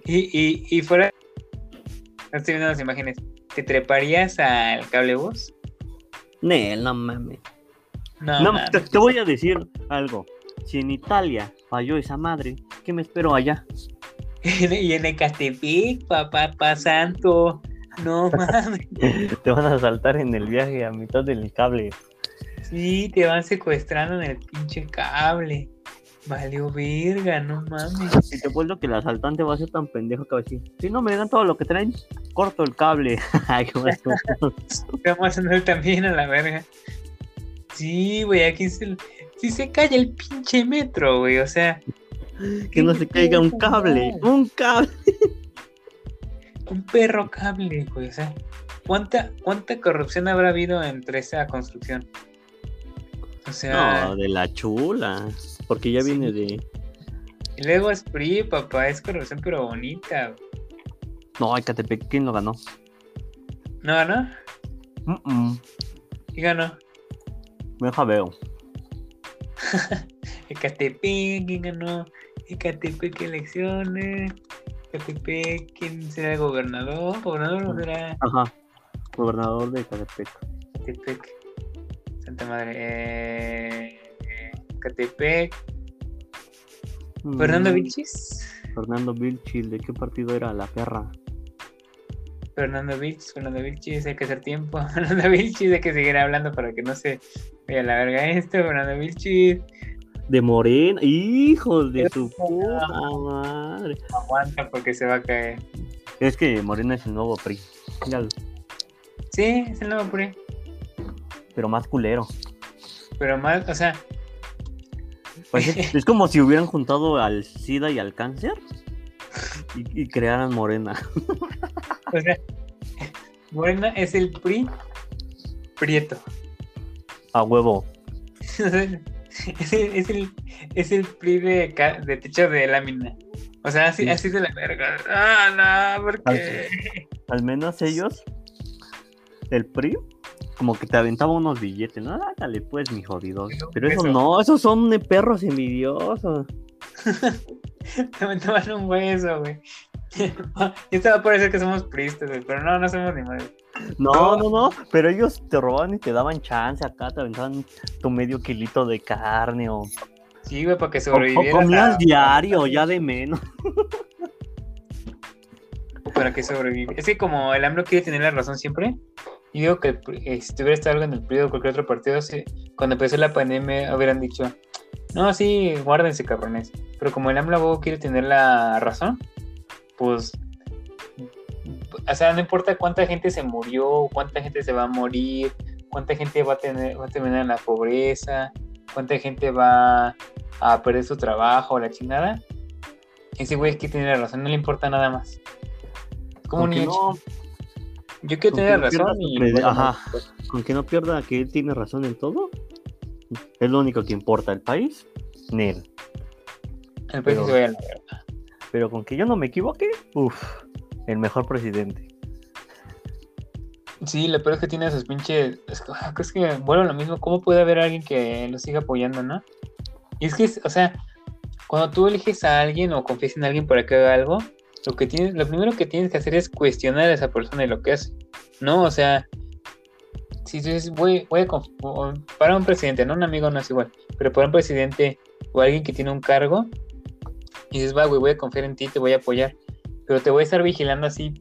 Y, y, y fuera. No estoy viendo las imágenes. ¿Te treparías al cable bus? Nel, no mames. No, No, mames. te, te voy a decir algo. Si en Italia falló esa madre, ¿qué me espero allá? y en Ecatepec, papá, papá santo. No mames. Te van a saltar en el viaje a mitad del cable. Sí, te van secuestrando en el pinche cable. Valió verga, no mames. Y te vuelvo que el asaltante va a ser tan pendejo que va a decir, si no me dan todo lo que traen, corto el cable. Vamos a andar también a la verga. Sí, güey, aquí se, sí se cae el pinche metro, güey. O sea, que no se caiga un cable, un cable. un perro cable, güey. O sea, ¿cuánta, cuánta corrupción habrá habido entre esa construcción? O sea, No, de la chula. Porque ya Sí. viene de. y luego es PRI, papá, es corrupción, pero bonita. No, Ecatepec, ¿quién lo ganó? No, ¿no? Mm, mm. ¿Y ganó? Me deja veo. Ecatepec, ¿quién ganó? Ecatepec, ¿qué elecciones? Ecatepec, ¿quién será el gobernador? ¿Gobernador o será Ajá. Gobernador de Ecatepec. Ecatepec? Santa Madre. Eh, Ecatepec. Fernando Mm, Vilchis. Fernando Vilchis, ¿de qué partido era la perra? Fernando Vilchis, Fernando Vilchis, hay que hacer tiempo. Fernando Vilchis, hay que seguir hablando para que no se vaya a la verga esto. Fernando Vilchis, De Morena, hijos de su puta madre. aguanta porque se va a caer. Es que Morena es el nuevo PRI. Míralo, Sí, es el nuevo PRI. pero más culero. Pero más, o sea, Pues es, como si hubieran juntado al SIDA y al cáncer y, y crearan Morena. o sea, Morena es el PRI prieto. A huevo. Es el, es el, es el PRI de, techo de lámina. O sea, así, Sí. así de la verga. Ah, no, porque. Al menos ellos, el PRI, como que te aventaba unos billetes, ¿no? Dale pues, mi jodido. Pero Pero eso eso. no, esos son de perros envidiosos. Te aventaban un hueso, güey. Y esto va a parecer que somos pristas, güey, pero no, no somos ni madre. No, no, no, pero ellos te robaban y te daban chance acá, te aventaban tu medio kilito de carne o, o- Sí, güey, para que o sobrevivieras. comías a- diario, ya de menos. Para que sobreviva. Es que como el AMLO quiere tener la razón siempre, yo digo que eh, si tuviera estado algo en el PRI o cualquier otro partido, cuando empezó la pandemia hubieran dicho, no, sí, guárdense cabrones. Pero como el AMLO quiere tener la razón, pues, o sea, no importa cuánta gente se murió, cuánta gente se va a morir, cuánta gente va a tener, va a terminar en la pobreza, cuánta gente va a perder su trabajo, la chingada. Ese güey que tiene la razón, no le importa nada más. Como un no, yo quiero tener razón y... bueno, Ajá. pues, con que no pierda que él tiene razón en todo, es lo único que importa. El país, Nel. el país pero- se la. Pero con que yo no me equivoque, uff, el mejor presidente. Sí, lo peor es que tiene esos pinches... Es que, es que bueno, lo mismo, ¿cómo puede haber alguien que lo siga apoyando, no? Y es que, o sea, cuando tú eliges a alguien o confías en alguien para que haga algo, lo que tienes, lo primero que tienes que hacer es cuestionar a esa persona y lo que hace. No, o sea, si dices, voy, voy a para un presidente, no un amigo no es igual, pero para un presidente o alguien que tiene un cargo, y dices, va, güey, voy a confiar en ti, te voy a apoyar, pero te voy a estar vigilando así,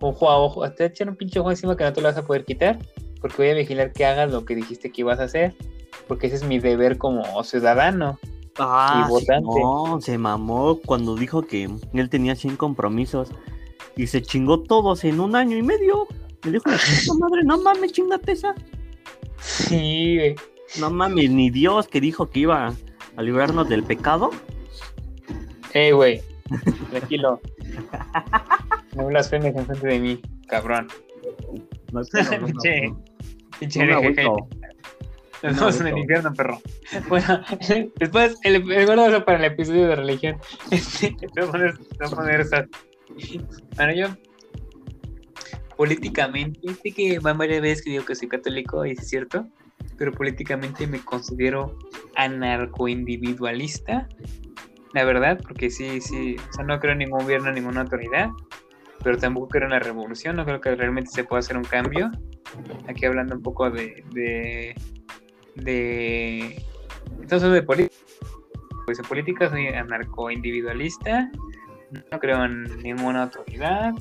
ojo a ojo, hasta echar un pinche ojo encima que no te lo vas a poder quitar, porque voy a vigilar que hagas lo que dijiste que ibas a hacer, porque ese es mi deber como ciudadano. Ah, Y votante. no, se mamó cuando dijo que él tenía 100 compromisos y se chingó todos en un año y medio. Le dijo, "Puta madre, no mames, chingate esa. Sí, güey. No mames, ni Dios que dijo que iba a librarnos del pecado. Ey, güey. Tranquilo. No blasfemes enfrente de mí, cabrón. No, no, Pinche- no, Pinche Nos no, vemos en el infierno, perro. Bueno, después, el, el guardo eso para el episodio de religión. Este, te voy a poner, te voy a poner esas. Bueno, yo políticamente, sé que van varias veces que digo que soy católico, y es cierto, pero políticamente me considero anarcoindividualista, la verdad, porque sí, sí, o sea, no creo en ningún gobierno, ninguna autoridad, pero tampoco creo en la revolución, no creo que realmente se pueda hacer un cambio. Aquí hablando un poco de, de, de entonces de política, pues en política soy anarcoindividualista, no creo en ninguna autoridad,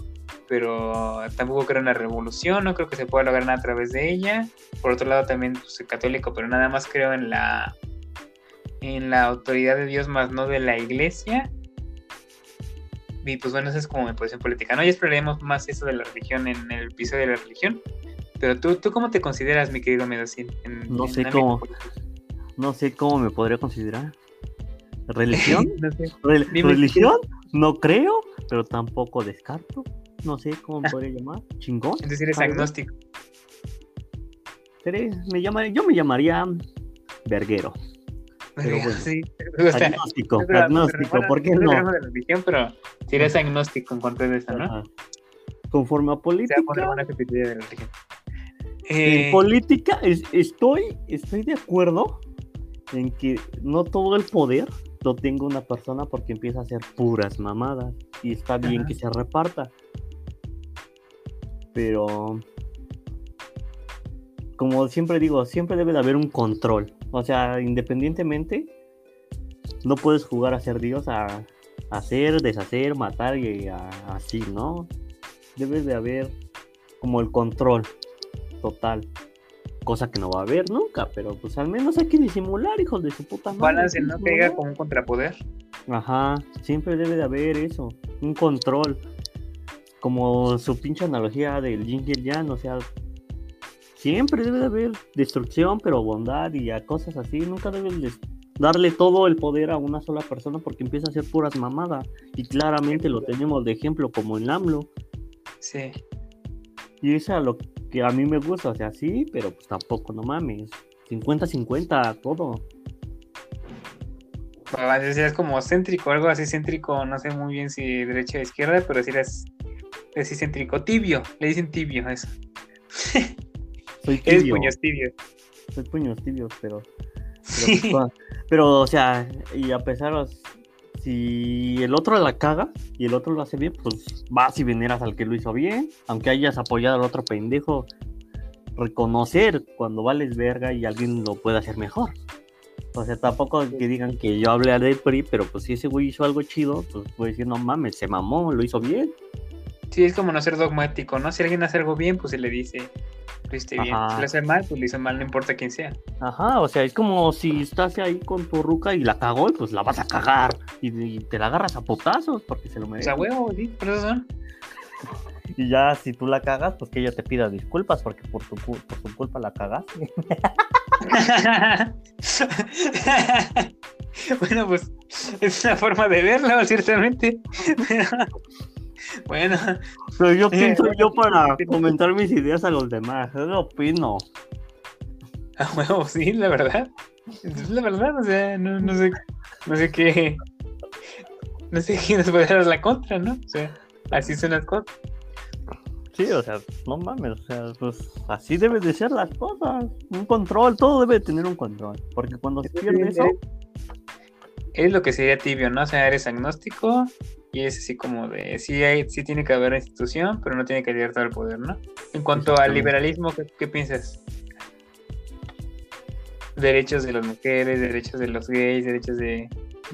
pero tampoco creo en la revolución, no creo que se pueda lograr nada a través de ella. Por otro lado también pues, soy católico, pero nada más creo en la en la autoridad de Dios más no de la iglesia. Y pues bueno, esa es como mi posición política. No, ya exploraremos más eso de la religión en el episodio de la religión. Pero tú, ¿tú cómo te consideras, mi querido Medocín? En, No en sé cómo. No sé cómo me podría considerar. ¿Religión? no sé. Dime. ¿Religión? No creo, pero tampoco descarto. No sé cómo me podría llamar. ¿Chingón? Entonces eres vez. agnóstico. Me llama- yo me llamaría verguero. Pero bueno. Sí, me gusta. Agnóstico, agnóstico, ¿por qué no no? creo de religión, pero si eres agnóstico en cuanto a eso, ¿no? Ajá. Conforme a política, va a poner buena episodio de religión. En Eh, política es- estoy, estoy de acuerdo en que no todo el poder lo tenga una persona porque empieza a hacer puras mamadas y está bien Ajá. que se reparta. Pero como siempre digo, siempre debe de haber un control. O sea, independientemente, no puedes jugar a ser Dios, a, a hacer, deshacer, matar y a- así, ¿no? Debe de haber como el control total. Cosa que no va a haber nunca, pero pues al menos hay que disimular, hijos de su puta madre. balance, no disimular. con un contrapoder. Ajá, siempre debe de haber eso, un control. Como su pinche analogía del yin y el yang, o sea, siempre debe de haber destrucción, pero bondad y a cosas así. Nunca debes de darle todo el poder a una sola persona porque empieza a hacer puras mamadas. Y claramente lo tenemos de ejemplo como en AMLO. Sí. Y es a lo que a mí me gusta, o sea, sí, pero pues tampoco, no mames. 50-50 todo. Es como céntrico, algo así céntrico, no sé muy bien si derecha o izquierda, pero si eres así céntrico, tibio, le dicen tibio a eso. Soy Eres tibio. puños tibios. Soy puños tibios, pero. Pero, Sí. pues. Pero, o sea, y a pesar, si el otro la caga y el otro lo hace bien, pues vas y veneras al que lo hizo bien, aunque hayas apoyado al otro pendejo, reconocer cuando vales verga y alguien lo puede hacer mejor. O sea, tampoco que digan que yo hablé del PRI, pero pues si ese güey hizo algo chido, pues puede decir, no mames, se mamó, lo hizo bien. Sí, es como no ser dogmático, ¿no? Si alguien hace algo bien, pues se le dice, lo hiciste bien. Si lo hace mal, pues lo hizo mal, no importa quién sea. Ajá, o sea, es como si estás ahí con tu ruca y la cagó, y pues la vas a cagar. Y, y te la agarras a potazos porque se lo O merece. sea, huevo, sí, por eso son. Y ya si tú la cagas, pues que ella te pida disculpas porque por tu, por tu culpa la cagaste. bueno, pues es una forma de verlo, ciertamente. Pero, bueno, Pero yo Eh, pienso bueno, yo para comentar mis ideas a los demás, yo lo opino. a huevo, sí, la verdad. Es la verdad, o sea, no, no sé, no sé qué. No sé quién nos puede dar la contra, ¿no? O sea, así son las cosas. Sí, o sea, no mames, o sea, pues así deben de ser las cosas. Un control, todo debe tener un control. Porque cuando se pierde eso, Es lo que sería tibio, ¿no? O sea, eres agnóstico y es así como de, sí, hay, sí tiene que haber institución, pero no tiene que haber todo el poder, ¿no? En cuanto al liberalismo, ¿qué, qué piensas? Derechos de las mujeres, derechos de los gays, derechos de...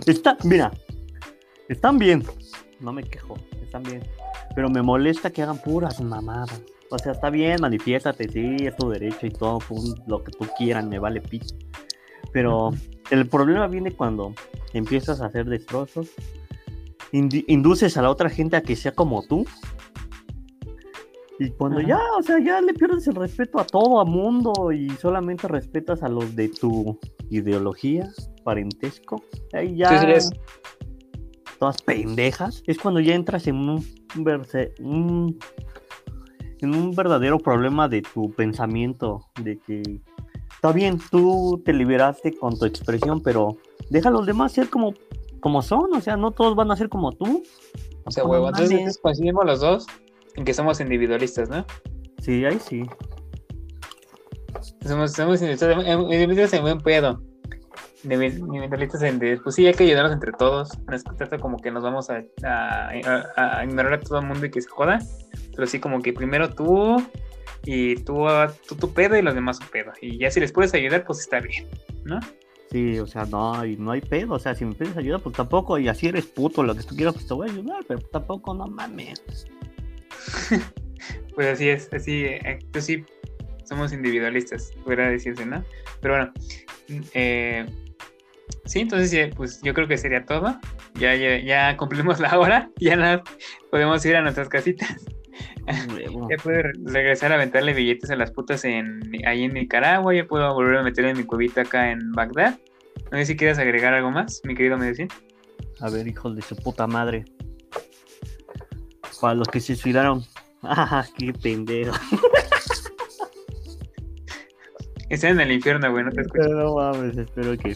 Está, mira, están bien. No me quejo, están bien. Pero me molesta que hagan puras mamadas. O sea, está bien, manifiéstate, sí, es tu derecho y todo, pum, lo que tú quieras, me vale pito. Pero el problema viene cuando empiezas a hacer destrozos, induces a la otra gente a que sea como tú. Y cuando Ajá. ya, o sea, ya le pierdes el respeto a todo a mundo y solamente respetas a los de tu ideología, parentesco, ahí ya todas pendejas, es cuando ya entras en un, verse- un- en un verdadero problema de tu pensamiento, de que está bien, tú te liberaste con tu expresión, pero deja a los demás ser como, como son, o sea, no todos van a ser como tú. O sea, huevo, entonces coincidimos los dos en que somos individualistas, ¿no? Sí, ahí sí. Somos, somos individualistas individualistas en buen pedo. Indivi- Individualistas en de, pues sí, hay que ayudarnos entre todos. No es que trata como que nos vamos a, a- a- a ignorar a todo el mundo y que se joda. Pero sí, como que primero tú y tú, tú tu pedo y los demás su pedo. Y ya si les puedes ayudar, pues está bien, ¿no? Sí, o sea, no, y no hay pedo, o sea, si me pides ayuda, pues tampoco, y así eres puto, lo que tú quieras, pues te voy a ayudar, pero tampoco, no mames. Pues así es, así, eh, pues sí, somos individualistas, podría decirse, ¿no? Pero bueno, eh, sí, entonces pues yo creo que sería todo. Ya, ya, ya cumplimos la hora, ya nada, podemos ir a nuestras casitas. Ya puedo re- regresar a aventarle billetes a las putas en, ahí en Nicaragua, ya puedo volver a meter en mi cubita acá en Bagdad. No sé si quieres agregar algo más, mi querido Medicín. A ver, hijos de su puta madre. Para los que se suicidaron. Ah, qué pendejo. Están en el infierno, güey, no te escucho. No mames, espero que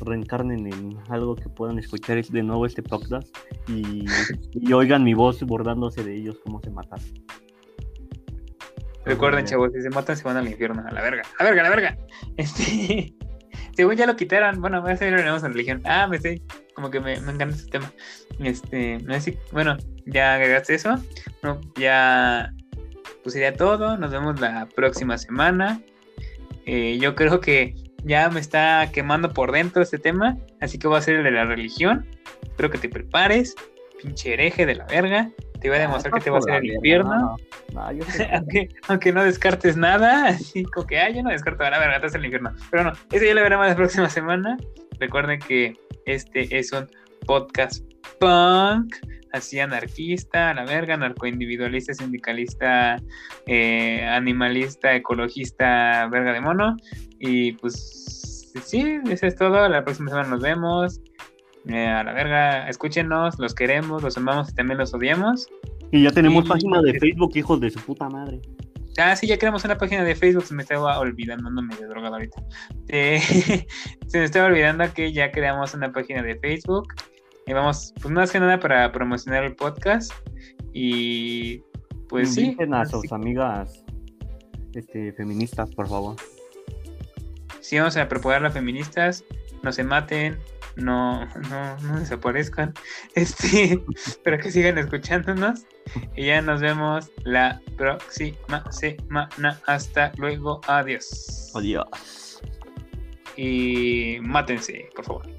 reencarnen en algo que puedan escuchar de nuevo este podcast y, y oigan mi voz bordándose de ellos cómo se matan. Recuerden, chavos, si se matan se van al infierno, a la verga, a la verga, a la verga. Este, según ya lo quitaron, bueno, voy a hacer en religión. Ah, me estoy, como que me, me encanta ese tema. Este, no sé si, bueno, ya agregaste eso. No, ya, pues sería todo. Nos vemos la próxima semana. Eh, yo creo que ya me está quemando por dentro este tema, así que voy a hacer el de la religión. Espero que te prepares, pinche hereje de la verga. Te voy a demostrar que te va a hacer el infierno. No, yo aunque, aunque no descartes nada, así como que, ah, yo no descarto la verga, estás en el infierno. Pero no, eso ya lo veremos la próxima semana. Recuerden que este es un podcast punk, así anarquista, a la verga, narcoindividualista, sindicalista, eh, animalista, ecologista, verga de mono. Y pues, sí, eso es todo. La próxima semana nos vemos. Eh, a la verga, escúchenos, los queremos, los amamos y también los odiamos. Y ya tenemos Y- página de Facebook, hijos de su puta madre. Ah, sí, ya creamos una página de Facebook, se me estaba olvidando, no me he drogado ahorita. Eh, se me estaba olvidando que ya creamos una página de Facebook. Y vamos, pues más que nada para promocionar el podcast. Y pues sí. A sus amigas este, feministas, por favor. Sí vamos a proponer a feministas, no se maten, no, no, no desaparezcan, este, pero que sigan escuchándonos. Y ya nos vemos la próxima semana. Hasta luego, adiós. Adiós. Y mátense, por favor.